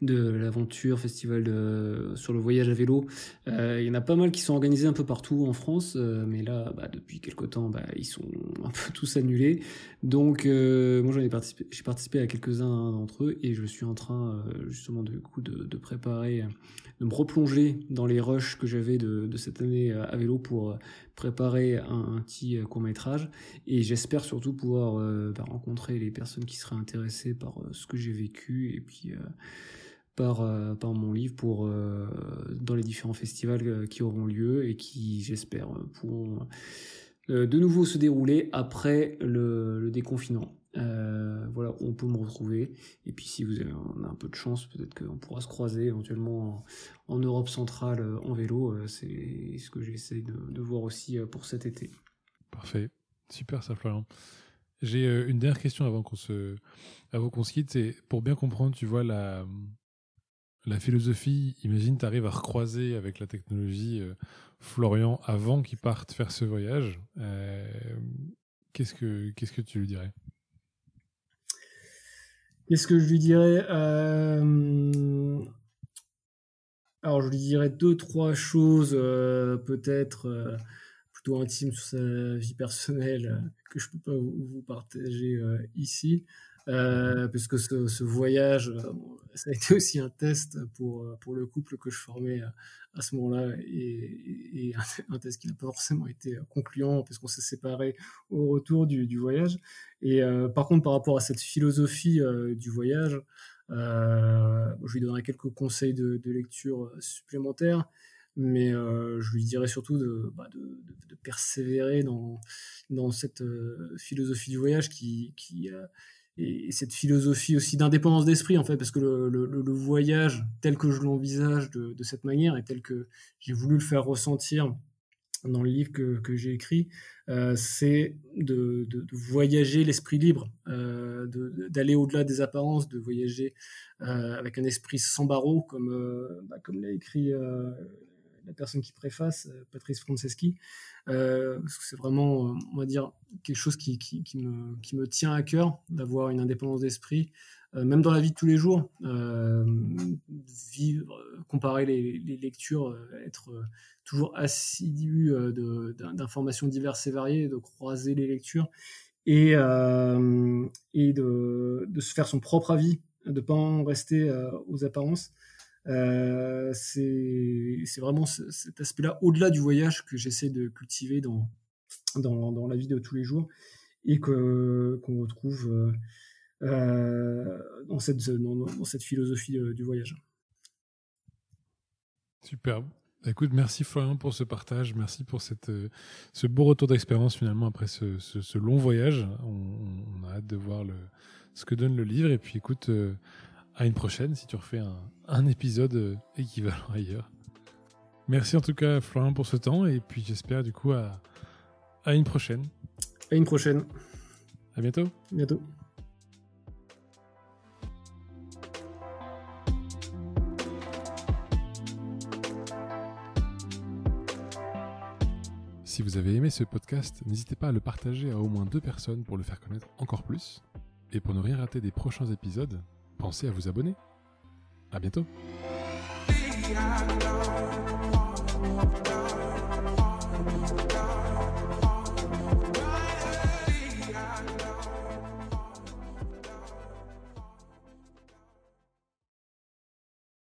de l'aventure, festival de, sur le voyage à vélo. Euh, il y en a pas mal qui sont organisés un peu partout en France, euh, mais là, bah, depuis quelques temps, bah, ils sont un peu tous annulés. Donc, moi, j'en ai participé, j'ai participé à quelques-uns d'entre eux et je suis en train justement de, coup, de, préparer, de me replonger dans les rushs que j'avais de cette année à vélo pour préparer un, petit court métrage et j'espère surtout pouvoir euh, bah, rencontrer les personnes qui seraient intéressées par euh, ce que j'ai vécu et puis euh, par, par mon livre pour dans les différents festivals qui auront lieu et qui j'espère pourront de nouveau se dérouler après le déconfinement. Euh, voilà, on peut me retrouver. Et puis si vous avez un, peu de chance, peut-être qu'on pourra se croiser éventuellement en, Europe centrale euh, en vélo. Euh, c'est ce que j'essaie de, voir aussi pour cet été. Parfait. Super ça, Florian. J'ai une dernière question avant qu'on se, avant qu'on se quitte. C'est pour bien comprendre, tu vois, la, la philosophie. Imagine, tu arrives à recroiser avec la technologie Florian avant qu'il parte faire ce voyage. qu'est-ce que qu'est-ce que tu lui dirais? Qu'est-ce que je lui dirais euh, Alors, je lui dirais deux, trois choses, euh, peut-être euh, plutôt intimes sur sa vie personnelle, que je ne peux pas vous partager ici. Euh, puisque ce, voyage, euh, ça a été aussi un test pour, euh, pour le couple que je formais à, ce moment-là, et, un, test qui n'a pas forcément été concluant, puisqu'on s'est séparés au retour du, voyage. Et par contre, par rapport à cette philosophie du voyage, je lui donnerai quelques conseils de, lecture supplémentaires mais je lui dirais surtout de, bah de, persévérer dans, dans cette philosophie du voyage qui, et cette philosophie aussi d'indépendance d'esprit en fait parce que le, voyage tel que je l'envisage de, cette manière et tel que j'ai voulu le faire ressentir dans le livre que, j'ai écrit euh, c'est de, voyager l'esprit libre euh, d'aller au-delà des apparences de voyager euh, avec un esprit sans barreaux comme bah, comme l'a écrit la personne qui préface, euh, Patrice Franceschi, euh, c'est vraiment, euh, on va dire, quelque chose qui, me, tient à cœur d'avoir une indépendance d'esprit, même dans la vie de tous les jours. vivre, comparer les, lectures, être toujours assidu d'informations diverses et variées, de croiser les lectures et, et de, de, se faire son propre avis, de ne pas en rester aux apparences. Euh, c'est vraiment cet aspect-là, au-delà du voyage, que j'essaie de cultiver dans, la vie de tous les jours et qu'on retrouve euh, euh, dans, cette, philosophie du voyage. Superbe. Bah, écoute, merci Florian pour ce partage, merci pour ce beau retour d'expérience finalement après ce, long voyage. On, a hâte de voir ce que donne le livre et puis écoute, à une prochaine si tu refais un, épisode euh, équivalent ailleurs. Merci en tout cas Florian pour ce temps et puis j'espère du coup à, à une prochaine. À une prochaine. À bientôt. bientôt. Si vous avez aimé ce podcast, n'hésitez pas à le partager à au moins deux personnes pour le faire connaître encore plus. Et pour ne rien rater des prochains épisodes, pensez à vous abonner. À bientôt.